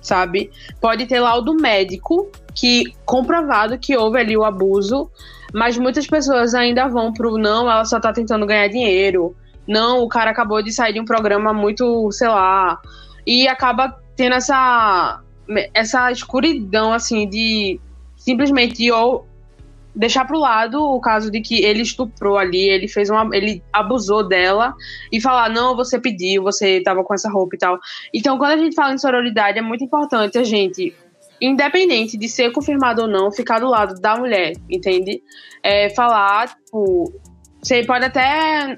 sabe? Pode ter laudo médico que comprovado que houve ali o abuso, mas muitas pessoas ainda vão pro não, ela só tá tentando ganhar dinheiro. Não, o cara acabou de sair de um programa muito, sei lá, e acaba tendo essa essa escuridão assim de simplesmente ou deixar pro lado o caso de que ele estuprou ali, ele fez uma, ele abusou dela e falar não, você pediu, você tava com essa roupa e tal. Então, quando a gente fala em sororidade, é muito importante a gente independente de ser confirmado ou não, ficar do lado da mulher, entende? É, falar, tipo, você pode até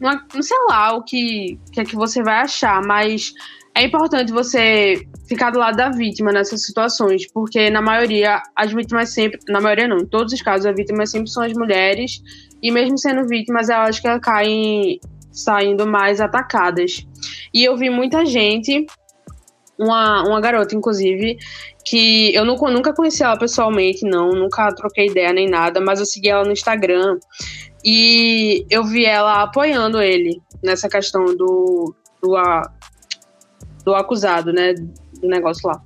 não, não sei lá o que, que é que você vai achar, mas é importante você ficar do lado da vítima nessas situações, porque na maioria, as vítimas sempre, na maioria não, em todos os casos, as vítimas sempre são as mulheres, e mesmo sendo vítimas, acho que elas caem saindo mais atacadas. E eu vi muita gente, uma, uma garota, inclusive, que eu não, nunca conheci ela pessoalmente, não, nunca troquei ideia nem nada, mas eu segui ela no Instagram e eu vi ela apoiando ele nessa questão do, do, do acusado, né? Do negócio lá.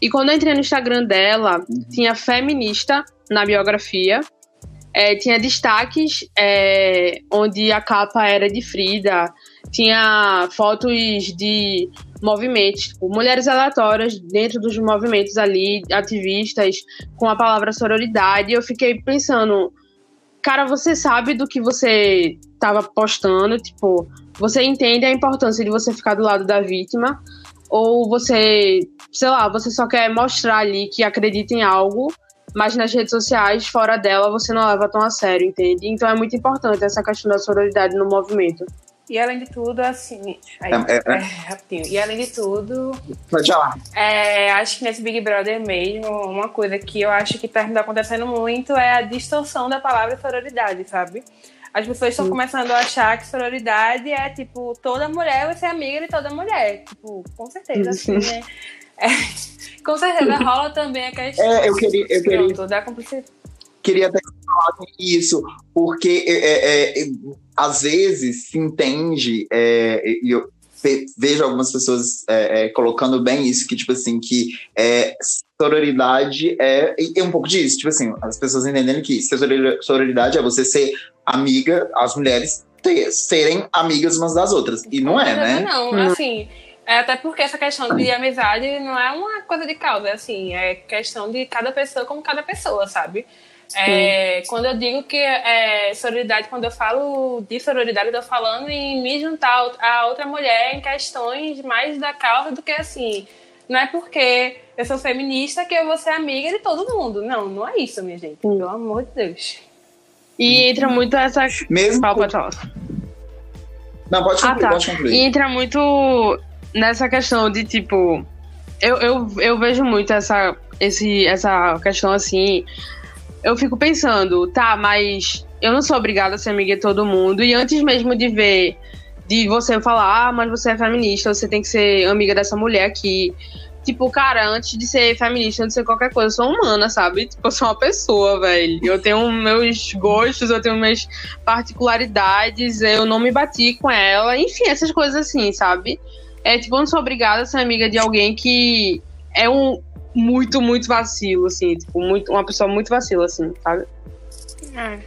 E quando eu entrei no Instagram dela, tinha feminista na biografia. É, tinha destaques é, onde a capa era de Frida, tinha fotos de movimentos, tipo, mulheres aleatórias dentro dos movimentos ali, ativistas, com a palavra sororidade. Eu fiquei pensando, cara, você sabe do que você estava postando, tipo, você entende a importância de você ficar do lado da vítima, ou você, sei lá, você só quer mostrar ali que acredita em algo, mas nas redes sociais, fora dela, você não leva tão a sério, entende? Então é muito importante essa questão da sororidade no movimento. E além de tudo, assim. Aí, é, é, é, rapidinho. E além de tudo. Pode falar. É, acho que nesse Big Brother mesmo, uma coisa que eu acho que tá acontecendo muito é a distorção da palavra sororidade, sabe? As pessoas estão começando a achar que sororidade é, tipo, toda mulher vai ser amiga de toda mulher. Tipo, com certeza, assim, né? É, com certeza rola também a questão. É, eu queria. Eu queria... Pronto, da cumplicidade. Queria até falar isso, porque é, é, é, às vezes se entende, é, e eu vejo algumas pessoas é, colocando bem isso, que tipo assim, que sororidade é, é um pouco disso, tipo assim, as pessoas entendendo que sororidade é você ser amiga, as mulheres ter, serem amigas umas das outras. E não é, né? Não, não. assim. É até porque essa questão de amizade não é uma coisa de causa, é assim, é questão de cada pessoa como cada pessoa, sabe? É, quando eu digo que é sororidade, quando eu falo de sororidade, eu tô falando em me juntar a outra mulher em questões mais da causa do que assim. Não é porque eu sou feminista que eu vou ser amiga de todo mundo. Não, não é isso, minha gente. Pelo amor de Deus. E entra muito essa. Mesmo. Fala, pode falar. Não, pode concluir, ah, tá. pode concluir. E entra muito nessa questão de tipo. Eu, eu, eu vejo muito essa, esse, essa questão assim. Eu fico pensando, tá, mas eu não sou obrigada a ser amiga de todo mundo. E antes mesmo de ver, de você falar, ah, mas você é feminista, você tem que ser amiga dessa mulher aqui. Tipo, cara, antes de ser feminista, antes de ser qualquer coisa, eu sou humana, sabe? Tipo, eu sou uma pessoa, velho. Eu tenho meus gostos, eu tenho minhas particularidades, eu não me bati com ela, enfim, essas coisas assim, sabe? É tipo, eu não sou obrigada a ser amiga de alguém que é um muito, muito vacilo, assim, tipo, muito, uma pessoa muito vacila, assim, sabe? É.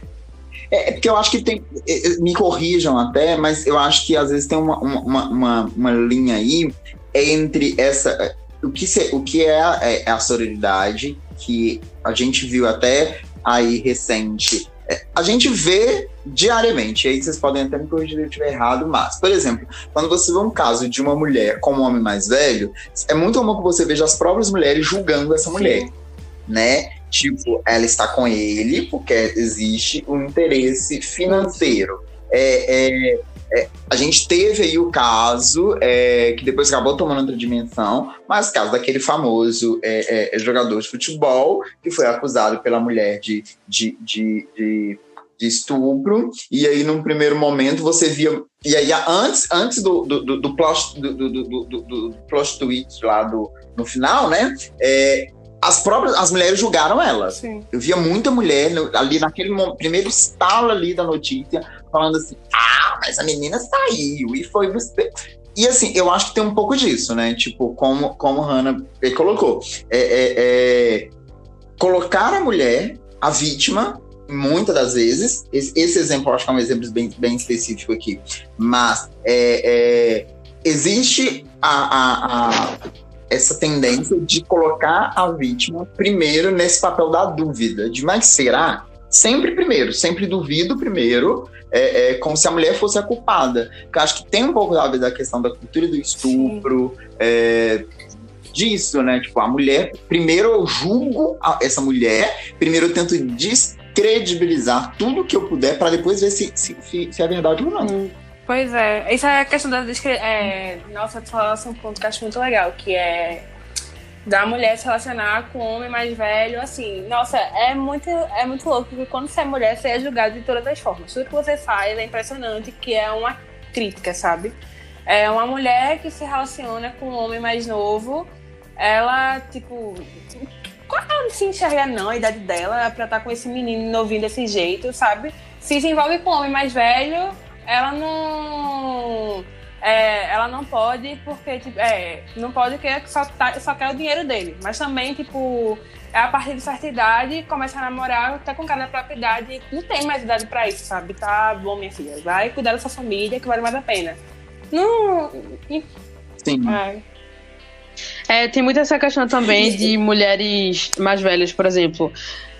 É, porque eu acho que tem. É, é, me corrijam até, mas eu acho que às vezes tem uma, uma, uma, uma linha aí entre essa. O que, se, o que é, a, é a sororidade, que a gente viu até aí recente. A gente vê diariamente, aí vocês podem até me corrigir se eu estiver errado, mas, por exemplo, quando você vê um caso de uma mulher com um homem mais velho, é muito comum que você veja as próprias mulheres julgando essa mulher, né? Tipo, ela está com ele porque existe um interesse financeiro. É, é, é, a gente teve aí o caso é, que depois acabou tomando outra dimensão, mas o caso daquele famoso é, é, jogador de futebol que foi acusado pela mulher de, de, de, de de estupro, e aí num primeiro momento você via. E aí, antes, antes do, do, do, do, plot, do, do, do, do, do plot lá do, no final, né? É, as próprias as mulheres julgaram ela. Sim. Eu via muita mulher ali naquele primeiro estalo ali da notícia falando assim: "Ah, mas a menina saiu e foi você". E assim, eu acho que tem um pouco disso, né? Tipo, como como Hannah colocou, é, é, é, colocar a mulher, a vítima, muitas das vezes. Esse, esse, exemplo eu acho que é um exemplo bem, bem específico aqui, mas é, é existe a, a, a essa tendência de colocar a vítima primeiro nesse papel da dúvida, de mas será? Sempre primeiro, sempre duvido primeiro, é, é, como se a mulher fosse a culpada. Eu acho que tem um pouco ver da questão da cultura do estupro, é, disso, né? Tipo, a mulher, primeiro eu julgo a, essa mulher, primeiro eu tento descredibilizar tudo que eu puder para depois ver se, se, se, se, é verdade ou não. Hum. Pois é, isso é a questão da é, Nossa, tu falasse um ponto que eu acho muito legal, que é da mulher se relacionar com um homem mais velho, assim, nossa, é muito, é muito louco, porque quando você é mulher, você é julgado de todas as formas. Tudo que você faz é impressionante, que é uma crítica, sabe? É uma mulher que se relaciona com um homem mais novo, ela, tipo, ela não se enxerga não, a idade dela, pra estar com esse menino novinho desse jeito, sabe? Se se envolve com um homem mais velho, ela não. É, ela não pode porque, tipo, é, não pode porque só, tá, só quer o dinheiro dele. Mas também, tipo, é a partir de certa idade, começa a namorar, tá com cara da própria idade, não tem mais idade pra isso, sabe? Tá bom, minha filha, vai cuidar da sua família que vale mais a pena. Não. Sim. É. É, tem muita essa questão também de mulheres mais velhas, por exemplo,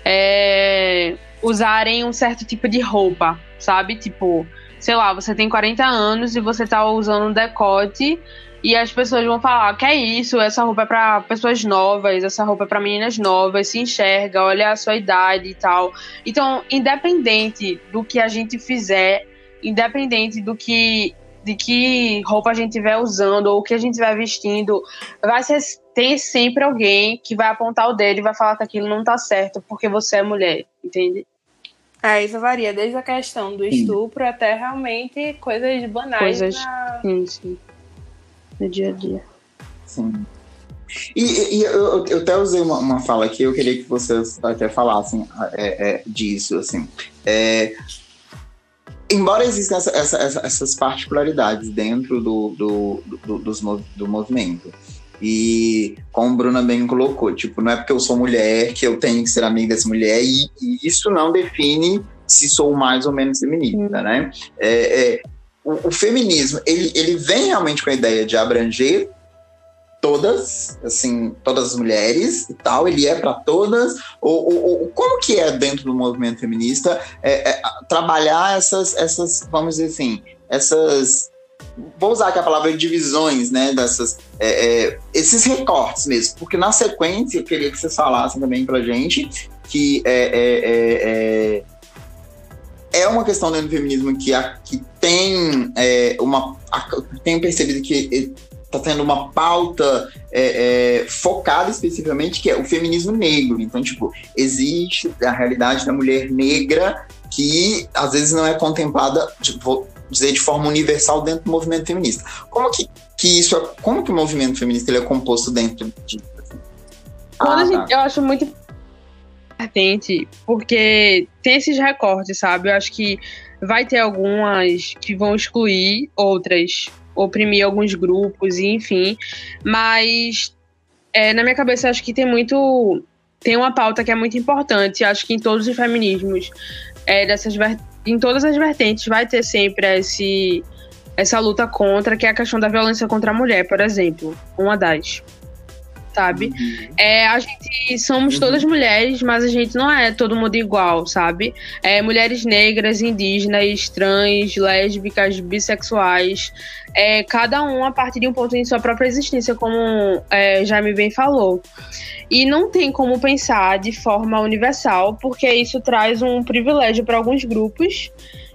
é, usarem um certo tipo de roupa, sabe? Tipo, sei lá, você tem 40 anos e você tá usando um decote e as pessoas vão falar: que é isso? Essa roupa é pra pessoas novas, essa roupa é pra meninas novas, se enxerga, olha a sua idade e tal. Então, independente do que a gente fizer, independente do que de que roupa a gente estiver usando ou o que a gente estiver vestindo, vai ser, ter sempre alguém que vai apontar o dedo e vai falar que aquilo não tá certo porque você é mulher, entende? É, isso varia desde a questão do estupro sim. até realmente coisas banais. Coisas, na... sim, sim. No dia a dia. Sim. E, e eu, eu, até usei uma, uma, fala aqui, eu queria que vocês até falassem é, é, disso, assim. É, embora existam essa, essa, essas particularidades dentro do, do, do, do, do movimento, e como Bruna bem colocou, tipo, não é porque eu sou mulher que eu tenho que ser amiga dessa mulher, e, e isso não define se sou mais ou menos feminista, né? É, é, o, o, feminismo, ele, ele vem realmente com a ideia de abranger todas, assim, todas as mulheres e tal, ele é para todas, ou, como que é dentro do movimento feminista é, é, trabalhar essas, essas, vamos dizer assim, essas vou usar aqui a palavra divisões, né, dessas, é, é, esses recortes mesmo, porque na sequência eu queria que vocês falassem também pra gente que é, é, é, é, é uma questão dentro do feminismo que, a, que tem é, uma, a, tenho percebido que está tendo uma pauta é, focada especificamente que é o feminismo negro. Então, tipo, existe a realidade da mulher negra que às vezes não é contemplada. Tipo, dizer de forma universal dentro do movimento feminista. Como que, que isso é, como que o movimento feminista ele é composto dentro de Quando ah, gente, tá. eu acho muito importante, porque tem esses recortes, sabe? Eu acho que vai ter algumas que vão excluir outras, oprimir alguns grupos, enfim. Mas é, na minha cabeça acho que tem muito. Tem uma pauta que é muito importante, acho que em todos os feminismos, é, dessas, em todas as vertentes, vai ter sempre esse, essa luta contra, que é a questão da violência contra a mulher, por exemplo. Uma das sabe? Uhum. É, a gente somos uhum. todas mulheres, mas a gente não é todo mundo igual, sabe? É, mulheres negras, indígenas, trans, lésbicas, bissexuais, é, cada um a partir de um ponto em sua própria existência, como é, Jaime bem falou. E não tem como pensar de forma universal, porque isso traz um privilégio para alguns grupos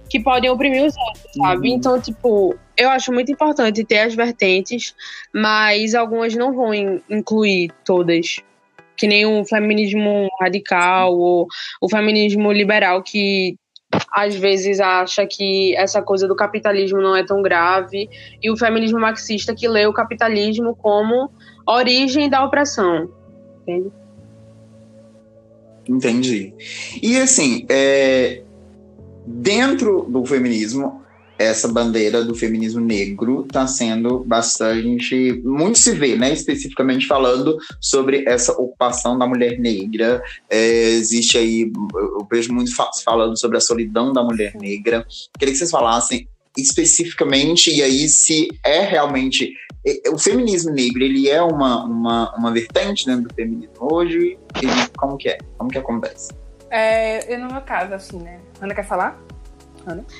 que podem oprimir os outros, sabe? Uhum. Então, tipo, eu acho muito importante ter as vertentes, mas algumas não vão incluir todas. Que nem o feminismo radical ou o feminismo liberal que às vezes acha que essa coisa do capitalismo não é tão grave, e o feminismo marxista que lê o capitalismo como origem da opressão. Entende? Entendi. E assim, é, dentro do feminismo, essa bandeira do feminismo negro está sendo bastante. Muito se vê, né? Especificamente falando sobre essa ocupação da mulher negra. É, existe aí, eu vejo muito falando sobre a solidão da mulher negra. Queria que vocês falassem especificamente, e aí se é realmente. O feminismo negro, ele é uma, uma, uma vertente dentro do feminismo hoje? Ele, como que é? Como que acontece? É, eu no meu caso, assim, né? Ana quer falar?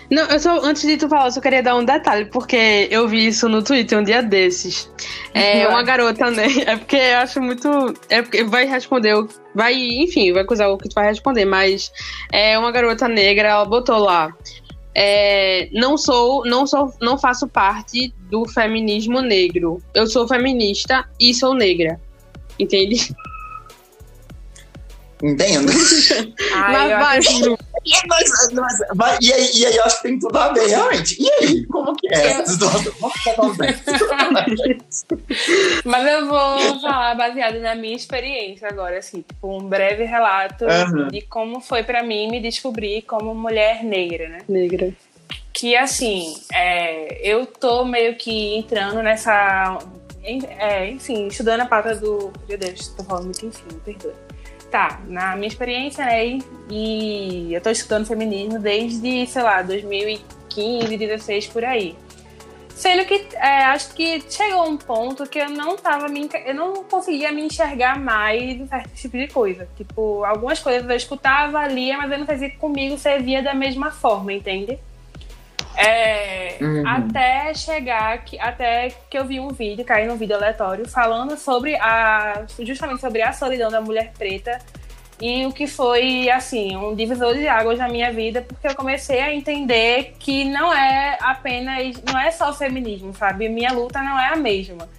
Não, eu só, antes de tu falar, eu só queria dar um detalhe, porque eu vi isso no Twitter um dia desses. É uma garota, né? É porque eu acho muito. É porque vai responder. Vai, enfim, vai acusar o que tu vai responder, mas é uma garota negra, ela botou lá. É, não sou, não sou, não faço parte do feminismo negro. Eu sou feminista e sou negra. Entende? Entendo. Ai, mas, mas, mas, mas, e, aí, e aí eu acho que tem tudo a ver, realmente. E aí, como que é? mas eu vou falar baseado na minha experiência agora, assim, tipo, um breve relato uhum. de como foi para mim me descobrir como mulher negra, né? Negra. Que assim, é, eu tô meio que entrando nessa. É, enfim, estudando a pauta do. Meu Deus, tô falando muito enfim, perdoe tá, na minha experiência, né, e, eu tô estudando feminismo desde, sei lá, 2015, 16 por aí. Sendo que é, acho que chegou um ponto que eu não tava me, eu não conseguia me enxergar mais em certo tipo de coisa. Tipo, algumas coisas eu escutava, lia, mas eu não fazia comigo servia da mesma forma, entende? É, uhum. Até chegar, que, até que eu vi um vídeo, caí num vídeo aleatório, falando sobre a. justamente sobre a solidão da mulher preta e o que foi, assim, um divisor de águas na minha vida, porque eu comecei a entender que não é apenas. não é só o feminismo, sabe? Minha luta não é a mesma.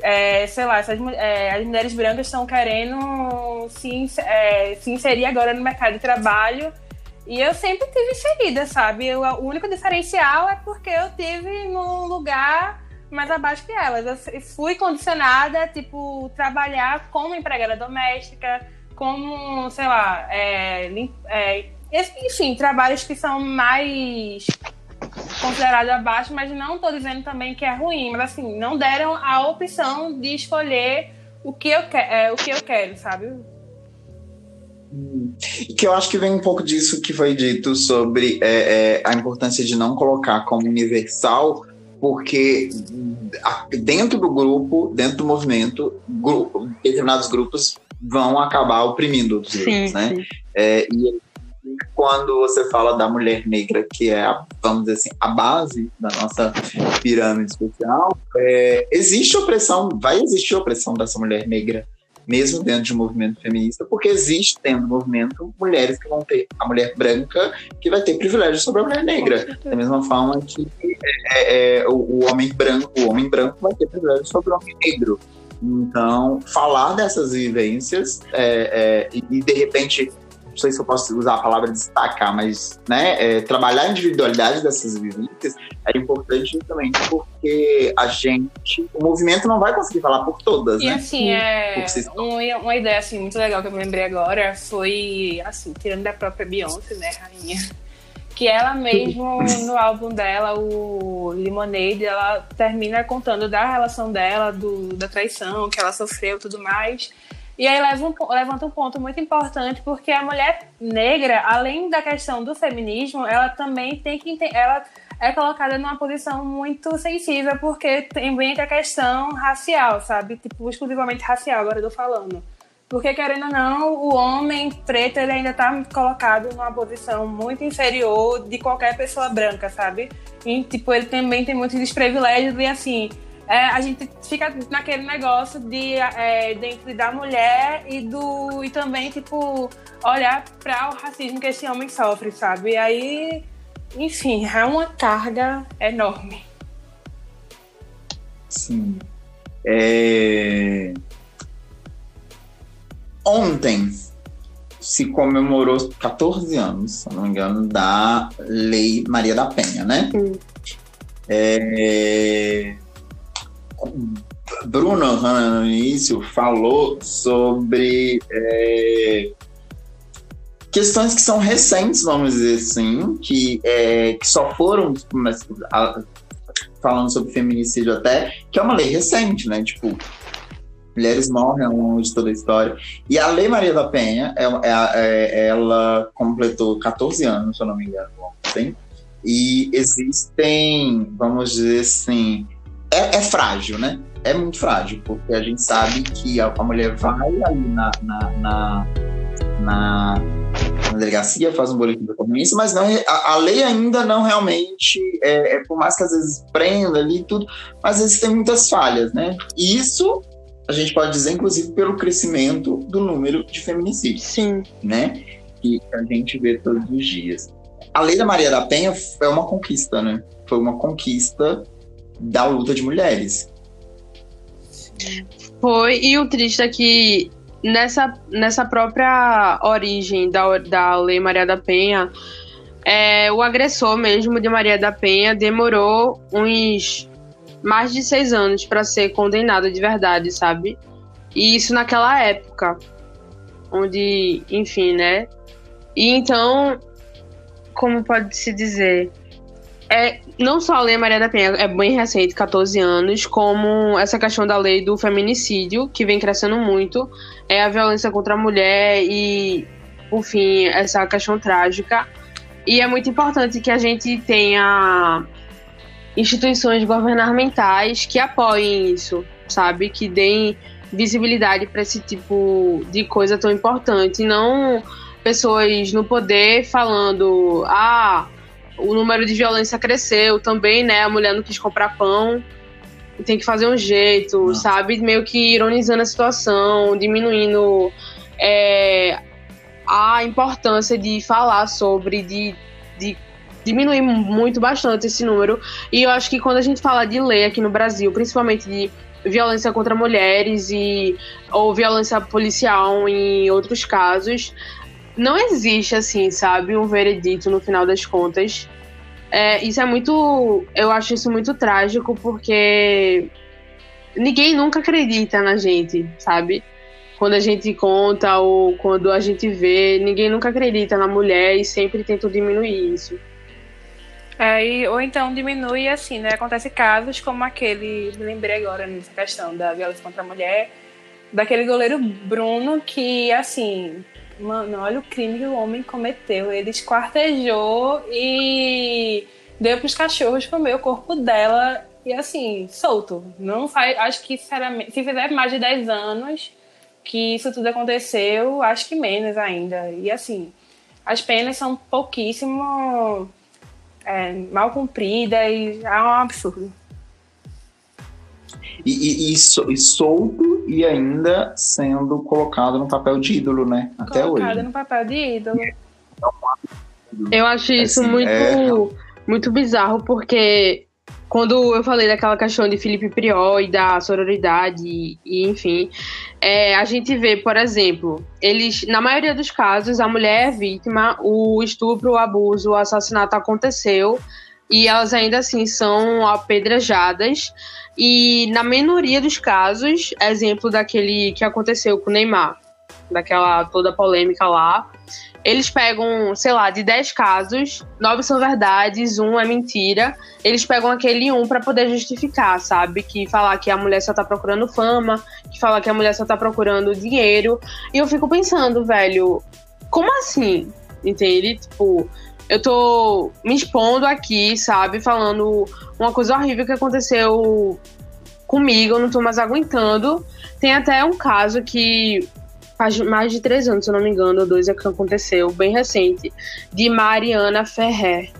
É, sei lá, essas, é, as mulheres brancas estão querendo se, é, se inserir agora no mercado de trabalho e eu sempre tive inserida, sabe? Eu, o único diferencial é porque eu tive num lugar mais abaixo que elas. Eu fui condicionada, tipo, trabalhar como empregada doméstica, como, sei lá, é, é, enfim, trabalhos que são mais considerados abaixo, mas não estou dizendo também que é ruim, mas assim, não deram a opção de escolher o que eu, que, é, o que eu quero, sabe? Que eu acho que vem um pouco disso que foi dito sobre é, é, a importância de não colocar como universal, porque dentro do grupo, dentro do movimento, grupo, determinados grupos vão acabar oprimindo outros sim, grupos, né? É, e quando você fala da mulher negra, que é, a, vamos dizer assim, a base da nossa pirâmide social, é, existe opressão, vai existir opressão dessa mulher negra mesmo dentro de um movimento feminista, porque existe dentro do movimento mulheres que vão ter a mulher branca que vai ter privilégio sobre a mulher negra, da mesma forma que é, é, o, o, homem branco, o homem branco vai ter privilégio sobre o homem negro. Então, falar dessas vivências é, é e de repente não sei se eu posso usar a palavra destacar, mas né, é, trabalhar a individualidade dessas vivências é importante também porque a gente, o movimento não vai conseguir falar por todas, e né? assim, é, uma, uma ideia assim, muito legal que eu me lembrei agora foi, assim, tirando da própria Beyoncé, né, rainha, que ela mesmo, no álbum dela, o Lemonade, ela termina contando da relação dela, do, da traição que ela sofreu e tudo mais, e aí leva um, levanta um ponto muito importante, porque a mulher negra, além da questão do feminismo, ela também tem que ela é colocada numa posição muito sensível, porque também tem a questão racial, sabe? Tipo, exclusivamente racial, agora eu tô falando. Porque, querendo ou não, o homem preto ele ainda tá colocado numa posição muito inferior de qualquer pessoa branca, sabe? E, tipo, ele também tem muitos desprivilégios e, assim, é, a gente fica naquele negócio de é, dentro da mulher e do e também tipo olhar para o racismo que esse homem sofre, sabe? E aí, enfim, é uma carga enorme. Sim. É... Ontem se comemorou 14 anos, se não me engano, da Lei Maria da Penha, né? Sim. É... Bruno no início falou sobre é, questões que são recentes, vamos dizer assim, que, é, que só foram falando sobre feminicídio até, que é uma lei recente, né? Tipo, mulheres morrem ao longo de toda a história. E a Lei Maria da Penha, é, é, é ela completou 14 anos, se eu não me engano, ontem. E existem, vamos dizer assim, é, é, frágil, né? É muito frágil, porque a gente sabe que a, a mulher vai ali na, na, na, na, na delegacia, faz um boletim de ocorrência, mas não, a, a, lei ainda não realmente, é, é, por mais que às vezes prenda ali e tudo, mas às vezes tem muitas falhas, né? E isso a gente pode dizer, inclusive, pelo crescimento do número de feminicídios. Sim. Né? Que a gente vê todos os dias. A lei da Maria da Penha é uma conquista, né? Foi uma conquista da luta de mulheres. Foi, e o triste é que nessa, nessa própria origem da, da Lei Maria da Penha, é, o agressor mesmo de Maria da Penha demorou uns mais de seis anos para ser condenado de verdade, sabe? E isso naquela época, onde, enfim, né? E então, como pode se dizer? É, não só a Lei Maria da Penha é bem recente, 14 anos, como essa questão da lei do feminicídio, que vem crescendo muito, é a violência contra a mulher e, por fim, essa questão trágica. E é muito importante que a gente tenha instituições governamentais que apoiem isso, sabe? Que deem visibilidade para esse tipo de coisa tão importante. Não pessoas no poder falando, ah o número de violência cresceu também, né? A mulher não quis comprar pão tem que fazer um jeito, sabe? Meio que ironizando a situação, diminuindo é, a importância de falar sobre, de, de diminuir muito bastante esse número. E eu acho que quando a gente fala de lei aqui no Brasil, principalmente de violência contra mulheres e ou violência policial em outros casos, não existe, assim, sabe, um veredito no final das contas. É, isso é muito. Eu acho isso muito trágico, porque ninguém nunca acredita na gente, sabe? Quando a gente conta ou quando a gente vê, ninguém nunca acredita na mulher e sempre tenta diminuir isso. É, e, ou então diminui assim, né? Acontece casos como aquele, me lembrei agora nessa questão da violência contra a mulher, daquele goleiro Bruno que, assim, Mano, olha o crime que o homem cometeu. Ele esquartejou e deu pros cachorros comer o corpo dela e assim, solto. Não faz. Acho que, sinceramente, se fizer mais de 10 anos que isso tudo aconteceu, acho que menos ainda. E assim, as penas são pouquíssimo é, mal cumpridas é um absurdo. E, e, e, e, solto e ainda sendo colocado no papel de ídolo, né? Até colocado hoje. Colocado no papel de ídolo. Eu acho isso assim, muito, é... muito bizarro, porque quando eu falei daquela questão de Felipe Priol e da sororidade, e, e enfim, é, a gente vê, por exemplo, eles, na maioria dos casos, a mulher é vítima, o estupro, o abuso, o assassinato aconteceu e elas ainda assim são apedrejadas. E na minoria dos casos, exemplo daquele que aconteceu com o Neymar, daquela toda polêmica lá, eles pegam, sei lá, de 10 casos, nove são verdades, um é mentira. Eles pegam aquele um para poder justificar, sabe? Que falar que a mulher só tá procurando fama, que falar que a mulher só tá procurando dinheiro. E eu fico pensando, velho, como assim? Entende? Tipo, eu tô me expondo aqui, sabe? Falando uma coisa horrível que aconteceu comigo, eu não tô mais aguentando. Tem até um caso que faz mais de três anos, se eu não me engano, ou dois é que aconteceu, bem recente, de Mariana Ferrer.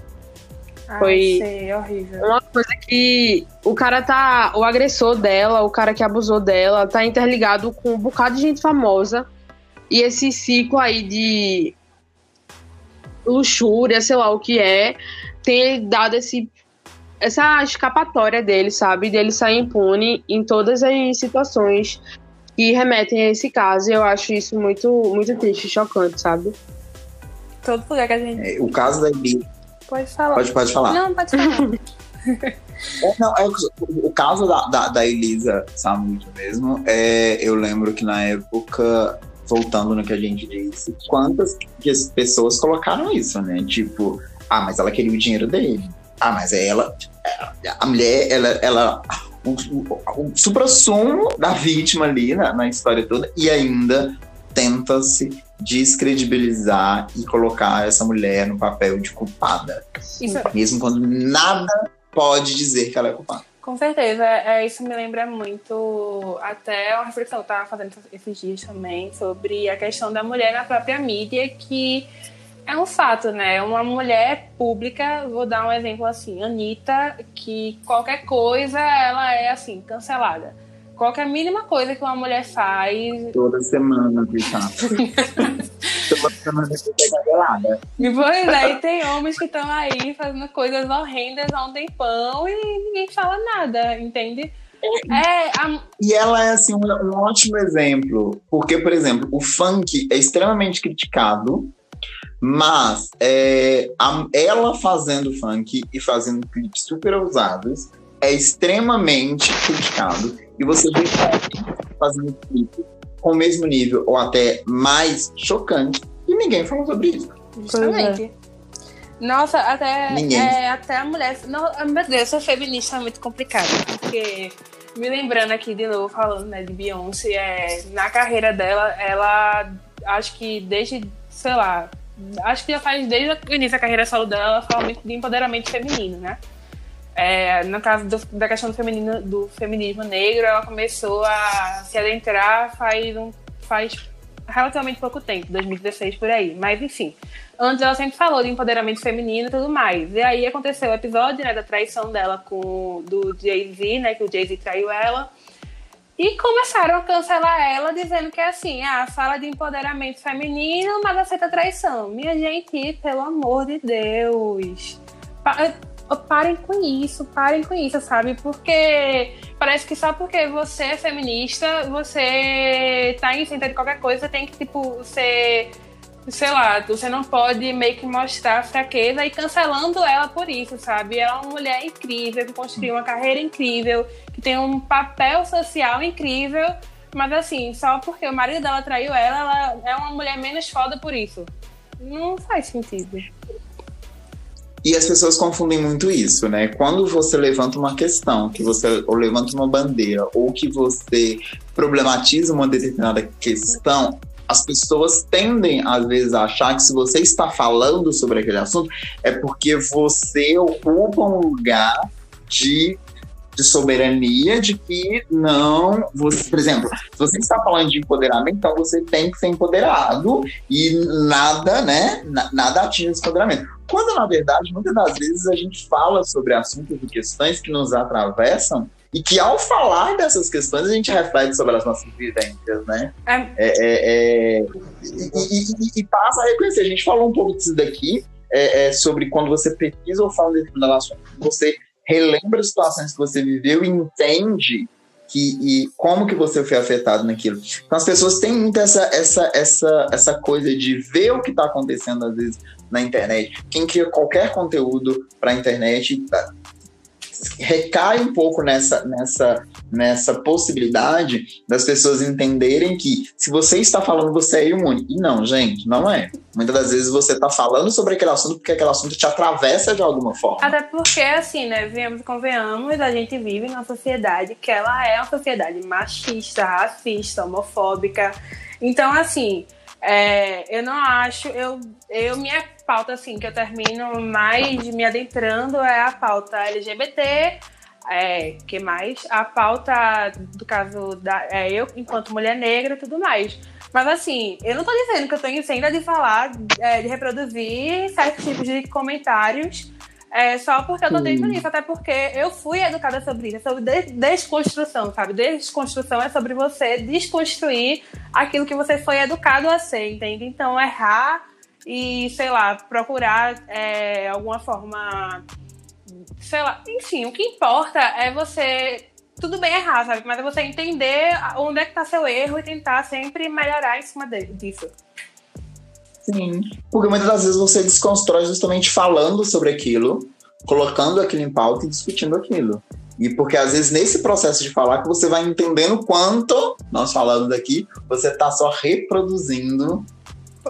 Ah, Foi sei, horrível. Uma coisa que o cara tá. O agressor dela, o cara que abusou dela, tá interligado com um bocado de gente famosa. E esse ciclo aí de luxúria, sei lá o que é, tem dado esse essa escapatória dele, sabe? Dele sair impune em todas as situações que remetem a esse caso. E eu acho isso muito, muito triste, chocante, sabe? Todo lugar que a gente. É, o caso da Elisa. Pode falar. Pode, pode falar. Não, pode falar. É, não, é, o, o caso da, da, da Elisa Samud mesmo, é, eu lembro que na época, voltando no que a gente disse, quantas que as pessoas colocaram isso, né? Tipo, ah, mas ela queria o dinheiro dele. Ah, mas ela. A mulher, ela. ela o, o, o da vítima ali na, na história toda, e ainda tenta-se descredibilizar e colocar essa mulher no papel de culpada. Isso, Mesmo quando nada pode dizer que ela é culpada. com certeza, é, isso me lembra muito até uma reflexão que eu estava fazendo esses dias também sobre a questão da mulher na própria mídia, que é um fato, né? Uma mulher pública, vou dar um exemplo assim, Anitta, que qualquer coisa ela é assim, cancelada. Qualquer mínima coisa que uma mulher faz. Toda semana, Vitor. Toda semana cancelada. Pois é, e tem homens que estão aí fazendo coisas horrendas há um tempão e ninguém fala nada, entende? É, a- E ela é assim um, um ótimo exemplo, porque, por exemplo, o funk é extremamente criticado, mas é, a- ela fazendo funk e fazendo clipes super ousados é extremamente criticado. E você vê fazendo clipe com o mesmo nível ou até mais chocante e ninguém fala sobre isso. Justamente. Nossa, até, é, até a mulher. Não, meu Deus, ser feminista é muito complicado. Porque, me lembrando aqui de novo, falando né, de Beyoncé, é, na carreira dela, ela acho que desde, sei lá, acho que já faz desde o início da carreira solo dela, ela fala muito de empoderamento feminino, né? É, no caso do- da questão do, feminino, do feminismo negro, ela começou a se adentrar faz, um, faz relativamente pouco tempo, 2016 por aí. Mas enfim, antes ela sempre falou de empoderamento feminino e tudo mais. E aí aconteceu o episódio né, da traição dela com do Jay-Z, né? Que o Jay-Z traiu ela. E começaram a cancelar ela, dizendo que é assim, ah, fala de empoderamento feminino, mas aceita traição. Minha gente, pelo amor de Deus. Pa- parem com isso, parem com isso, sabe? Porque parece que só porque você é feminista, você tá isenta de qualquer coisa, tem que, tipo, ser. Sei lá, você não pode meio que mostrar fraqueza e cancelando ela por isso, sabe? Ela é uma mulher incrível, que construiu uma carreira incrível, que tem um papel social incrível, mas assim, só porque o marido dela traiu ela, ela é uma mulher menos foda por isso. Não faz sentido. E as pessoas confundem muito isso, né? Quando você levanta uma questão, que você ou levanta uma bandeira, ou que você problematiza uma determinada questão, as pessoas tendem, às vezes, a achar que se você está falando sobre aquele assunto, é porque você ocupa um lugar de, de soberania, de que não. Você, por exemplo, se você está falando de empoderamento, então você tem que ser empoderado e nada, né? na- Nada atinge esse empoderamento. Quando, na verdade, muitas das vezes a gente fala sobre assuntos e questões que nos atravessam e que, ao falar dessas questões, a gente reflete sobre as nossas vivências, né? É, É, é, é, e, e- e- passa a reconhecer. A gente falou um pouco disso daqui, é, é, sobre quando você pesquisa ou fala de determinado assunto, você relembra situações que você viveu e entende que, e como que você foi afetado naquilo. Então as pessoas têm muito essa, essa, essa, essa coisa de ver o que está acontecendo às vezes na internet. Quem cria qualquer conteúdo para a internet recai um pouco nessa, nessa, nessa possibilidade das pessoas entenderem que se você está falando, você é imune. E não, gente, não é. Muitas das vezes você está falando sobre aquele assunto porque aquele assunto te atravessa de alguma forma. Até porque, assim, né, viemos e convenhamos, a gente vive numa sociedade que ela é uma sociedade machista, racista, homofóbica. Então, assim, é, eu não acho, eu, eu minha pauta assim que eu termino mais me adentrando é a pauta LGBT, é, que mais a pauta do caso da é, eu enquanto mulher negra tudo mais. Mas assim, eu não tô dizendo que eu tô isenta de falar, é, de reproduzir certos tipos de comentários é, só porque eu tô dentro disso, até porque eu fui educada sobre isso, sobre desconstrução, sabe? Desconstrução é sobre você desconstruir aquilo que você foi educado a ser, entende? Então, errar e, sei lá, procurar é, alguma forma. Sei lá, enfim, o que importa é você. Tudo bem errar, sabe? Mas é você entender onde é que tá seu erro e tentar sempre melhorar em cima disso. Sim, porque muitas das vezes você desconstrói justamente falando sobre aquilo, colocando aquilo em pauta e discutindo aquilo. E porque às vezes nesse processo de falar que você vai entendendo quanto, nós falamos aqui, você está só reproduzindo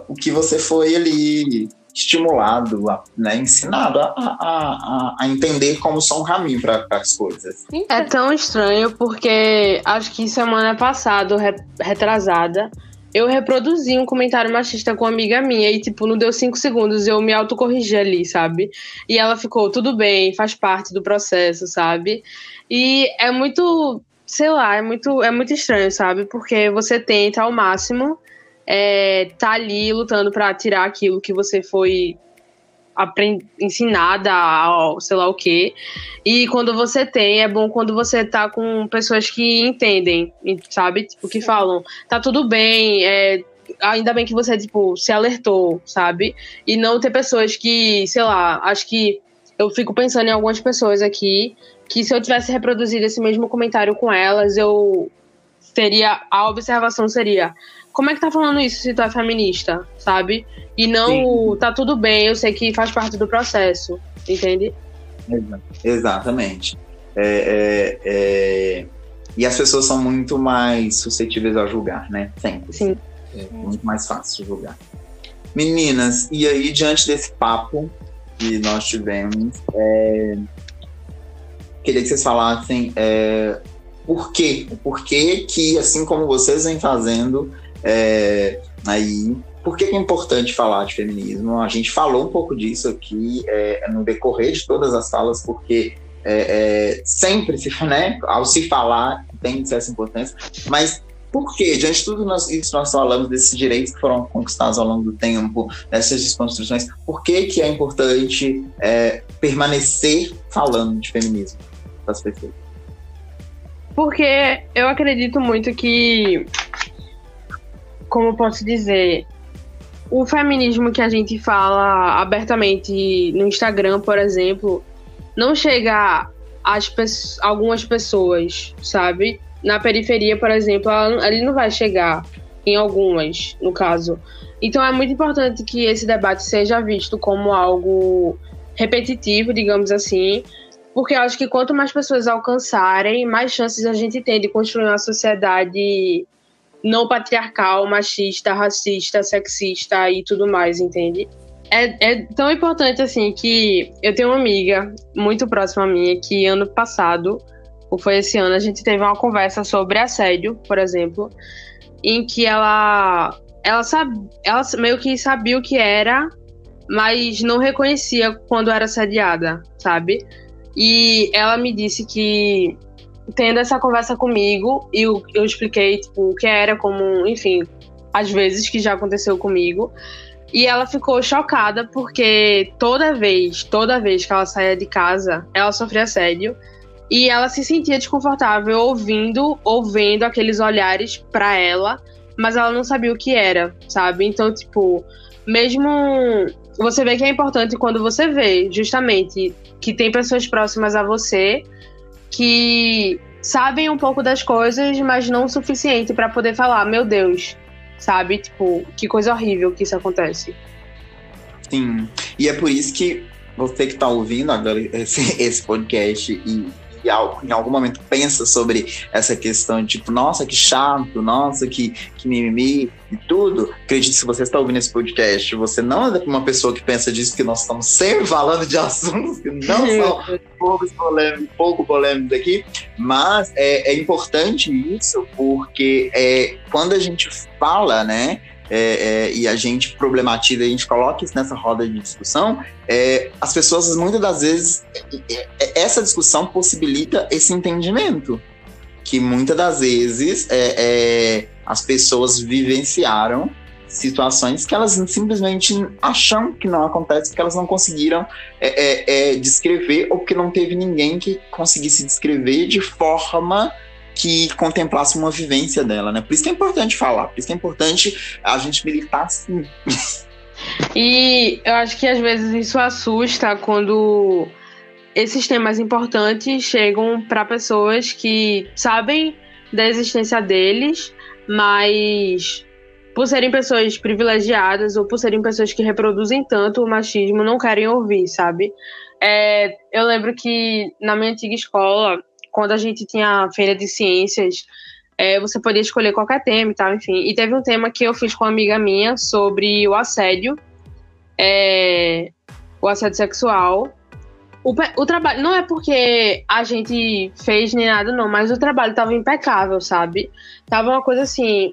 o que você foi ali estimulado, né, ensinado a, a, a, a entender como só um caminho para as coisas. É tão estranho porque acho que semana passada, retrasada, eu reproduzi um comentário machista com uma amiga minha e, tipo, não deu cinco segundos, eu me autocorrigi ali, sabe? E ela ficou, tudo bem, faz parte do processo, sabe? E é muito, sei lá, é muito, é muito estranho, sabe? Porque você tenta ao máximo é, tá ali lutando para tirar aquilo que você foi aprend... ensinada a sei lá o que. E quando você tem, é bom quando você tá com pessoas que entendem, sabe? Tipo, que falam, tá tudo bem, é, ainda bem que você, tipo, se alertou, sabe? E não ter pessoas que, sei lá, acho que eu fico pensando em algumas pessoas aqui que se eu tivesse reproduzido esse mesmo comentário com elas, eu teria a observação seria como é que tá falando isso se tu é feminista, sabe? E não Sim. tá tudo bem, eu sei que faz parte do processo, entende? Exatamente. É, é, é... E as pessoas são muito mais suscetíveis a julgar, né? Sempre. Sim. É muito mais fácil de julgar. Meninas, e aí, diante desse papo que nós tivemos, é... queria que vocês falassem é... por quê? O porquê que, assim como vocês vêm fazendo, é, aí, por que é importante falar de feminismo? A gente falou um pouco disso aqui é, no decorrer de todas as falas, porque é, é, sempre se, né, ao se falar tem essa importância, mas por quê? Diante de tudo nós, isso nós falamos desses direitos que foram conquistados ao longo do tempo, dessas desconstruções, por que, que é importante é, permanecer falando de feminismo para as pessoas? Porque eu acredito muito que como posso dizer, o feminismo que a gente fala abertamente no Instagram, por exemplo, não chega às algumas pessoas, sabe? Na periferia, por exemplo, ele não vai chegar em algumas, no caso. Então é muito importante que esse debate seja visto como algo repetitivo, digamos assim, porque eu acho que quanto mais pessoas alcançarem, mais chances a gente tem de construir uma sociedade não patriarcal, machista, racista, sexista e tudo mais, entende? É, é, tão importante assim que eu tenho uma amiga muito próxima a minha que ano passado, ou foi esse ano, a gente teve uma conversa sobre assédio, por exemplo, em que ela ela, sabe, ela meio que sabia o que era, mas não reconhecia quando era assediada, sabe? E ela me disse que tendo essa conversa comigo, e eu, eu expliquei, tipo, o que era, como, enfim, às vezes que já aconteceu comigo. E ela ficou chocada porque toda vez, toda vez que ela saía de casa, ela sofria assédio. E ela se sentia desconfortável ouvindo ou vendo aqueles olhares para ela, mas ela não sabia o que era, sabe? Então, tipo, mesmo você vê que é importante quando você vê, justamente, que tem pessoas próximas a você que sabem um pouco das coisas, mas não o suficiente para poder falar, meu Deus, sabe? Tipo, que coisa horrível que isso acontece. Sim. E é por isso que você que está ouvindo agora esse, esse podcast e em algum momento pensa sobre essa questão, tipo, nossa, que chato, nossa, que, que mimimi e tudo, acredite, se você está ouvindo esse podcast, você não é uma pessoa que pensa disso, que nós estamos sempre falando de assuntos que não são pouco polêmicos, pouco polêmicos aqui, mas é, é importante isso, porque é, quando a gente fala, né, é, é, e a gente problematiza, a gente coloca isso nessa roda de discussão, é, as pessoas muitas das vezes é, é, essa discussão possibilita esse entendimento que muitas das vezes é, as pessoas vivenciaram situações que elas simplesmente acham que não acontece, porque elas não conseguiram descrever ou porque não teve ninguém que conseguisse descrever de forma que contemplasse uma vivência dela, né? Por isso que é importante falar, por isso que é importante a gente militar sim. E eu acho que às vezes isso assusta quando esses temas importantes chegam para pessoas que sabem da existência deles, mas por serem pessoas privilegiadas ou por serem pessoas que reproduzem tanto o machismo, não querem ouvir, sabe? É, eu lembro que na minha antiga escola quando a gente tinha feira de ciências, é, você podia escolher qualquer tema e tal, enfim. E teve um tema que eu fiz com uma amiga minha sobre o assédio, é, o assédio sexual. O, o trabalho, não é porque a gente fez nem nada, não, mas o trabalho tava impecável, sabe? Tava uma coisa assim,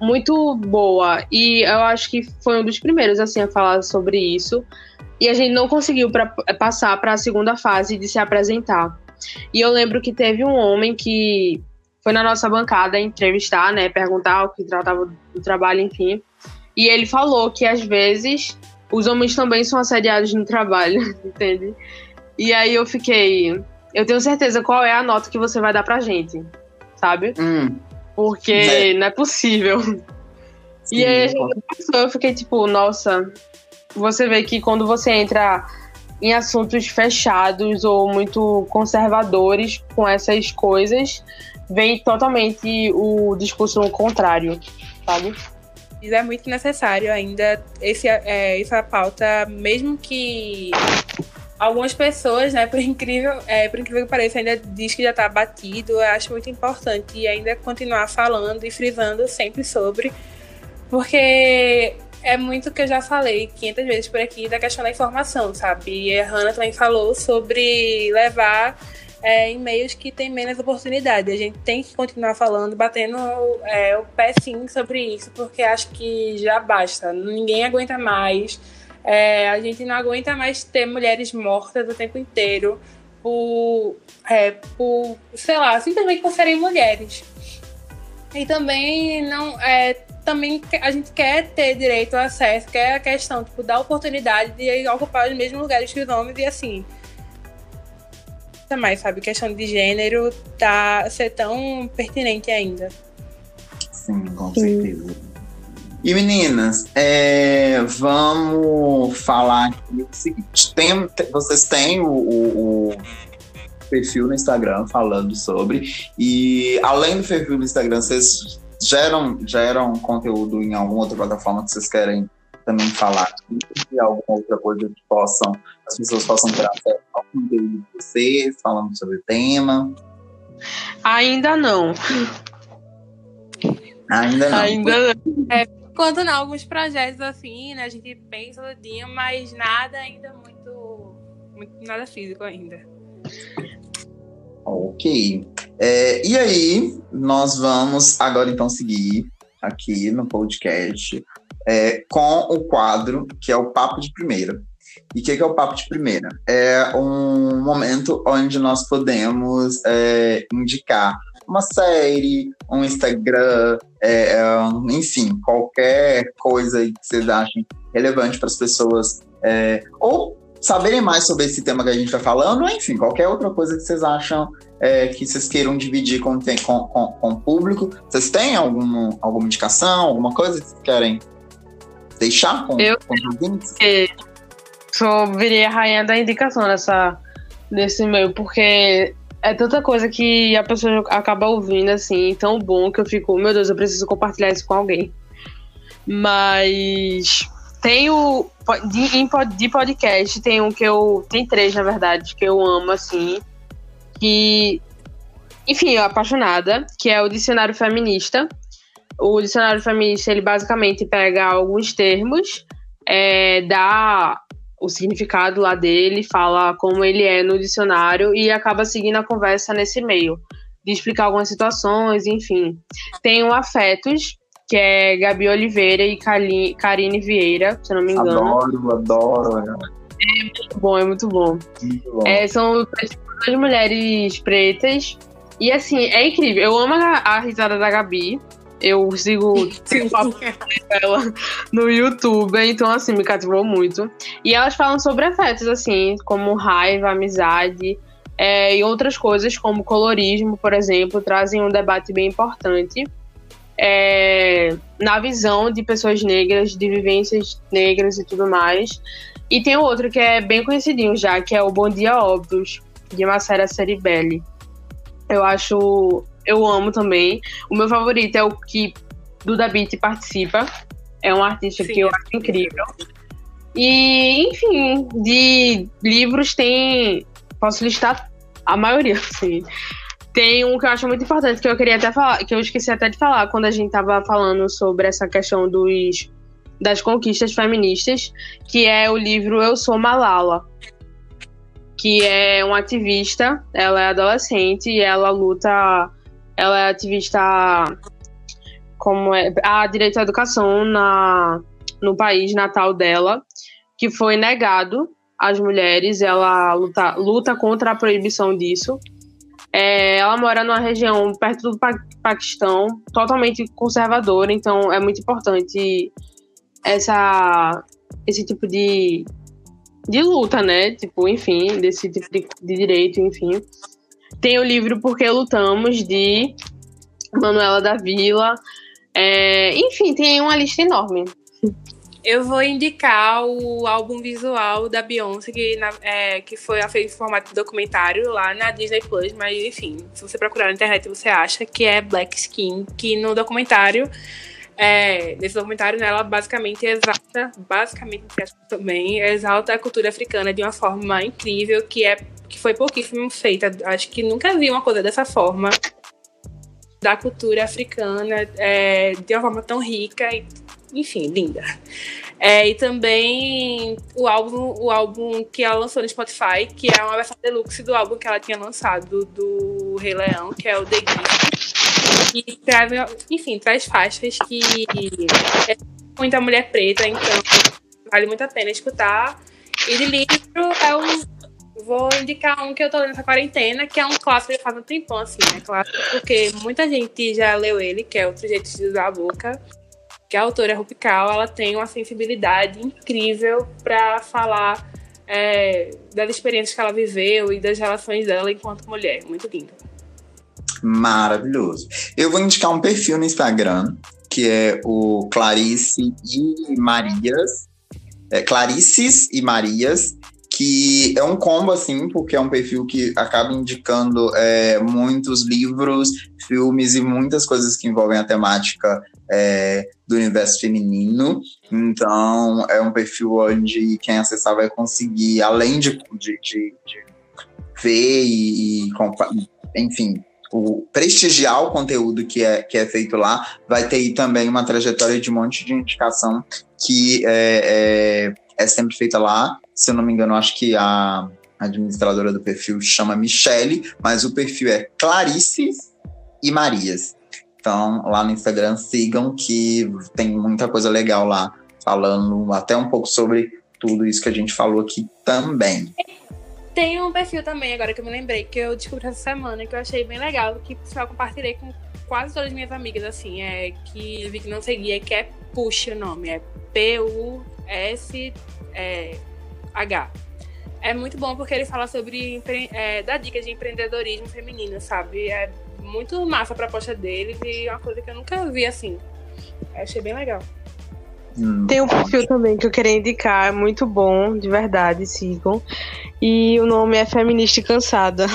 muito boa. E eu acho que foi um dos primeiros, assim, a falar sobre isso. E a gente não conseguiu pra, passar para a segunda fase de se apresentar. E eu lembro que teve um homem que foi na nossa bancada entrevistar, né, perguntar o que tratava do trabalho, enfim. E ele falou que às vezes os homens também são assediados no trabalho, entende? E aí eu fiquei, eu tenho certeza qual é a nota que você vai dar pra gente, sabe? Hum. Porque é. não é possível. Sim, e aí a gente eu fiquei tipo, nossa, você vê que quando você entra em assuntos fechados ou muito conservadores com essas coisas, vem totalmente o discurso contrário, sabe? Isso é muito necessário ainda, esse, é, essa pauta, mesmo que algumas pessoas, né, por incrível, é, por incrível que pareça, ainda diz que já está batido, eu acho muito importante ainda continuar falando e frisando sempre sobre, porque é muito o que eu já falei 500 vezes por aqui da questão da informação, sabe? E a Hannah também falou sobre levar é, em meios que tem menos oportunidade. A gente tem que continuar falando, batendo é, o pé sim sobre isso, porque acho que já basta. Ninguém aguenta mais. É, a gente não aguenta mais ter mulheres mortas o tempo inteiro por, é, por sei lá, simplesmente por serem mulheres. E também não é, também a gente quer ter direito ao acesso, quer a questão tipo, da oportunidade de ocupar os mesmos lugares que os homens e assim. Também, sabe? Questão de gênero tá ser tão pertinente ainda. Sim, com certeza. E meninas, é, vamos falar aqui o seguinte: tem, vocês têm o, o, o perfil no Instagram falando sobre. E além do perfil no Instagram, vocês geram, geram conteúdo em alguma outra plataforma que vocês querem também falar e alguma outra coisa que possam, as pessoas possam ter acesso ao conteúdo de vocês, falando sobre o tema? Ainda não. Ainda não. Ainda não. É, quanto não, alguns projetos assim, né? A gente pensa dia, mas nada ainda muito, muito nada físico ainda. Ok. É, e aí, nós vamos agora então seguir aqui no podcast é, com o quadro que é o Papo de Primeira. E o que, que, é o Papo de Primeira? É um momento onde nós podemos é, indicar uma série, um Instagram, é, é enfim, qualquer coisa que vocês achem relevante para as pessoas, é, ou saberem mais sobre esse tema que a gente está falando, enfim, qualquer outra coisa que vocês acham é, que vocês queiram dividir com, com, com, com, o público. Vocês têm algum, alguma indicação, alguma coisa que vocês querem deixar com, eu, com os ouvintes? sou virei a rainha da indicação nessa, nesse meio, porque é tanta coisa que a pessoa acaba ouvindo assim, tão bom que eu fico, meu Deus, eu preciso compartilhar isso com alguém. Mas tem o. De, de podcast, tem um que eu. Tem três, na verdade, que eu amo, assim. Que. Enfim, eu apaixonada, que é o Dicionário Feminista. O Dicionário Feminista, ele basicamente pega alguns termos, é, dá o significado lá dele, fala como ele é no dicionário e acaba seguindo a conversa nesse meio, de explicar algumas situações, enfim. Tem o Afetos, que é Gabi Oliveira e Karine Vieira, se não me engano. Adoro, adoro. É muito bom, é muito bom. Muito bom. É, são duas mulheres pretas. E assim, é incrível. Eu amo a, a risada da Gabi. Eu sigo o papo dela no YouTube, então assim, me cativou muito. E elas falam sobre afetos, assim, como raiva, amizade é, e outras coisas, como colorismo, por exemplo, trazem um debate bem importante. É, na visão de pessoas negras, de vivências negras e tudo mais. E tem outro que é bem conhecidinho já, que é o Bom Dia Óbvios, de Macera Ceribelli. Eu acho eu amo também. O meu favorito é o que Duda Beat participa. É um artista Sim, que eu acho incrível. E, enfim, de livros tem. Posso listar a maioria, assim. Tem um que eu acho muito importante, que eu queria até falar, que eu esqueci até de falar quando a gente tava falando sobre essa questão dos, das conquistas feministas, que é o livro Eu Sou Malala, que é uma ativista, ela é adolescente e ela luta ela é ativista como é, a direito à educação na, no país natal dela, que foi negado às mulheres. Ela luta, luta contra a proibição disso. É, ela mora numa região perto do pa Paquistão, totalmente conservadora, então é muito importante essa, esse tipo de, de luta, né? Tipo, enfim, desse tipo de, de direito, enfim. Tem o livro Porque Lutamos, de Manuela da Vila. É, enfim, tem uma lista enorme. Eu vou indicar o álbum visual da Beyoncé, que, na, é, que foi feito em formato documentário lá na Disney Plus, mas enfim, se você procurar na internet você acha que é Black Skin, que no documentário, é, nesse documentário, né, ela basicamente exalta, basicamente também, exalta a cultura africana de uma forma incrível, que é que foi pouquíssimo feita. Acho que nunca vi uma coisa dessa forma da cultura africana é, de uma forma tão rica e, enfim, linda. É, e também o álbum, o álbum que ela lançou no Spotify, que é uma versão deluxe do álbum que ela tinha lançado do Rei Leão, que é o The Gift. E traz, enfim, traz faixas que é muita mulher preta, então vale muito a pena escutar. E de livro é um Vou indicar um que eu tô lendo nessa quarentena, que é um clássico já faz um tempão, assim, né? Clássico, porque muita gente já leu ele, que é Outro Jeito de Usar a Boca. Que a autora Rupical, ela tem uma sensibilidade incrível para falar é, das experiências que ela viveu e das relações dela enquanto mulher. Muito lindo. Maravilhoso. Eu vou indicar um perfil no Instagram, que é o Clarice e Marias. É, Clarices e Marias, que é um combo, assim, porque é um perfil que acaba indicando é, muitos livros, filmes e muitas coisas que envolvem a temática é, do universo feminino. Então, é um perfil onde quem acessar vai conseguir, além de, de, de, de ver e, e, enfim, o, prestigiar o conteúdo que é, que é feito lá, vai ter também uma trajetória de um monte de indicação que é, é, é sempre feita lá se eu não me engano, acho que a administradora do perfil chama Michele, mas o perfil é Clarice e Marias. Então, lá no Instagram, sigam que tem muita coisa legal lá, falando até um pouco sobre tudo isso que a gente falou aqui também. Tem um perfil também, agora que eu me lembrei, que eu descobri essa semana, que eu achei bem legal, que eu compartilhei com quase todas as minhas amigas, assim, é que vi que não seguia, que é Push o nome, é P-U-S. É, H. É muito bom porque ele fala sobre é, dá dicas de empreendedorismo feminino, sabe? É muito massa a proposta dele e uma coisa que eu nunca vi assim. Eu achei bem legal. Hum, Tem um perfil também que eu queria indicar, é muito bom, de verdade, sigam. E o nome é Feminista Cansada.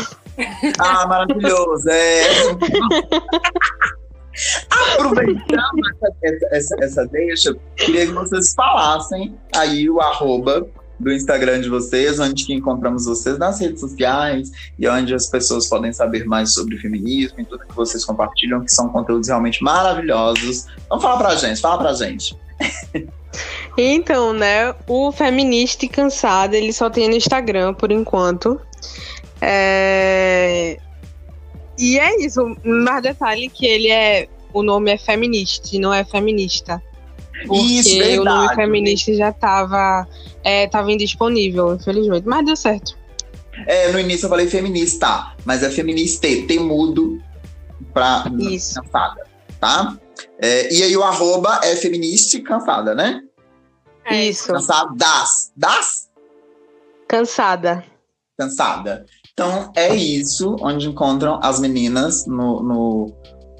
Ah, maravilhoso! É. Aproveitando essa, essa, essa deixa, queria que vocês falassem aí o arroba do Instagram de vocês, onde que encontramos vocês nas redes sociais e onde as pessoas podem saber mais sobre feminismo e tudo que vocês compartilham, que são conteúdos realmente maravilhosos. Então fala pra gente, fala pra gente. Então, né, o Feminista e Cansada, ele só tem no Instagram por enquanto. É... E é isso, mais detalhe que ele é. O nome é feminista, não é feminista. Porque isso, verdade. o nome feminista já estava é, tava indisponível, infelizmente. Mas deu certo. É, no início eu falei feminista, mas é feminista, tem mudo pra Isso. cansada, tá? É, e aí o arroba é feminista cansada, né? É isso. Cansadas. Das? Cansada. Cansada. Então é isso, onde encontram as meninas no, no,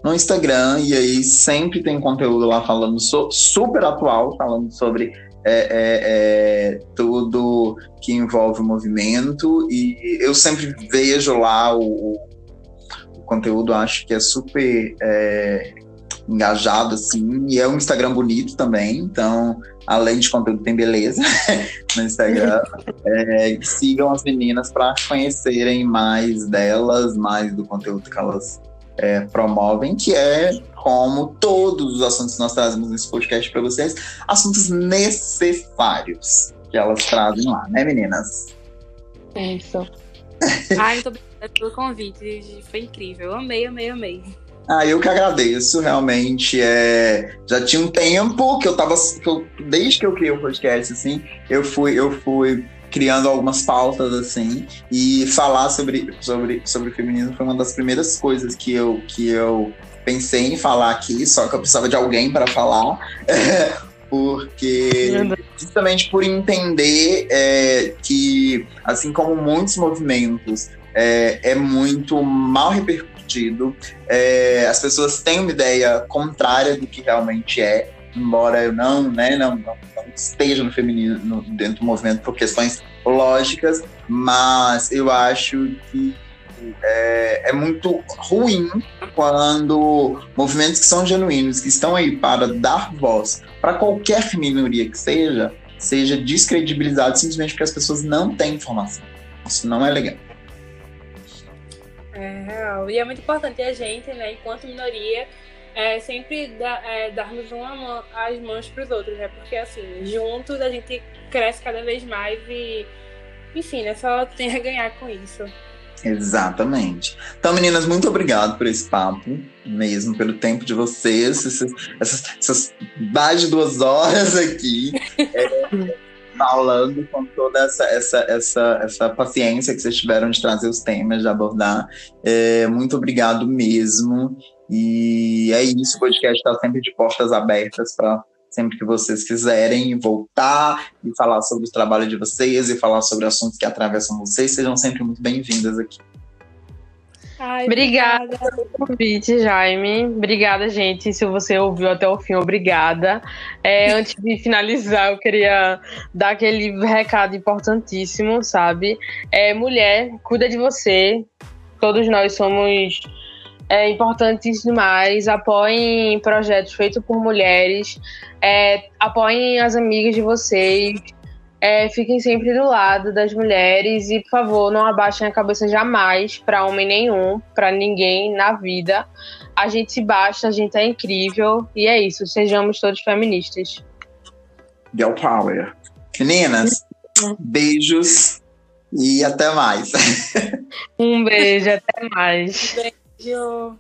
no Instagram. E aí sempre tem conteúdo lá falando so, super atual, falando sobre é, é, é, tudo que envolve o movimento. E eu sempre vejo lá o, o conteúdo, acho que é super é, engajado, assim. E é um Instagram bonito também, então além de conteúdo, tem beleza no Instagram. é, sigam as meninas para conhecerem mais delas, mais do conteúdo que elas é, promovem, que é como todos os assuntos que nós trazemos nesse podcast para vocês, assuntos necessários que elas trazem lá, né, meninas? Isso. Ai, muito obrigada pelo convite, foi incrível. Amei, amei, amei. Ah, eu que agradeço, realmente. É... Já tinha um tempo que eu tava. Que eu, desde que eu criei o podcast, assim, eu fui, eu fui criando algumas pautas, assim, e falar sobre, sobre, sobre feminismo foi uma das primeiras coisas que eu, que eu pensei em falar aqui, só que eu precisava de alguém para falar. porque justamente por entender é, que, assim como muitos movimentos, é, é muito mal repercutido partido. É, as pessoas têm uma ideia contrária do que realmente é, embora eu não, né, não, não, não esteja no feminismo dentro do movimento por questões lógicas, mas eu acho que é, é, muito ruim quando movimentos que são genuínos, que estão aí para dar voz para qualquer minoria que seja, seja descredibilizado simplesmente porque as pessoas não têm informação. Isso não é legal. É real. E é muito importante a gente, né, enquanto minoria, é, sempre é, darmos uma mão, as mãos para os outros, né? Porque assim, juntos a gente cresce cada vez mais e, enfim, né? Só tem a ganhar com isso. Exatamente. Então, meninas, muito obrigado por esse papo, mesmo pelo tempo de vocês, essas, essas, essas mais de duas horas aqui. É, falando com toda essa, essa, essa, essa paciência que vocês tiveram de trazer os temas, de abordar. É, muito obrigado mesmo. E é isso, o podcast está sempre de portas abertas para sempre que vocês quiserem voltar e falar sobre o trabalho de vocês e falar sobre assuntos que atravessam vocês, sejam sempre muito bem-vindas aqui. Ai, obrigada pelo convite, Jaime. Obrigada, gente. Se você ouviu até o fim, obrigada. É, antes de finalizar, eu queria dar aquele recado importantíssimo, sabe? É, mulher, cuida de você. Todos nós somos é, importantes demais. Apoiem projetos feitos por mulheres. É, apoiem as amigas de vocês. É, fiquem sempre do lado das mulheres e, por favor, não abaixem a cabeça jamais para homem nenhum, para ninguém na vida. A gente se basta, a gente é incrível e é isso. Sejamos todos feministas. Girl Power. Meninas, beijos e até mais. Um beijo, até mais. Beijo.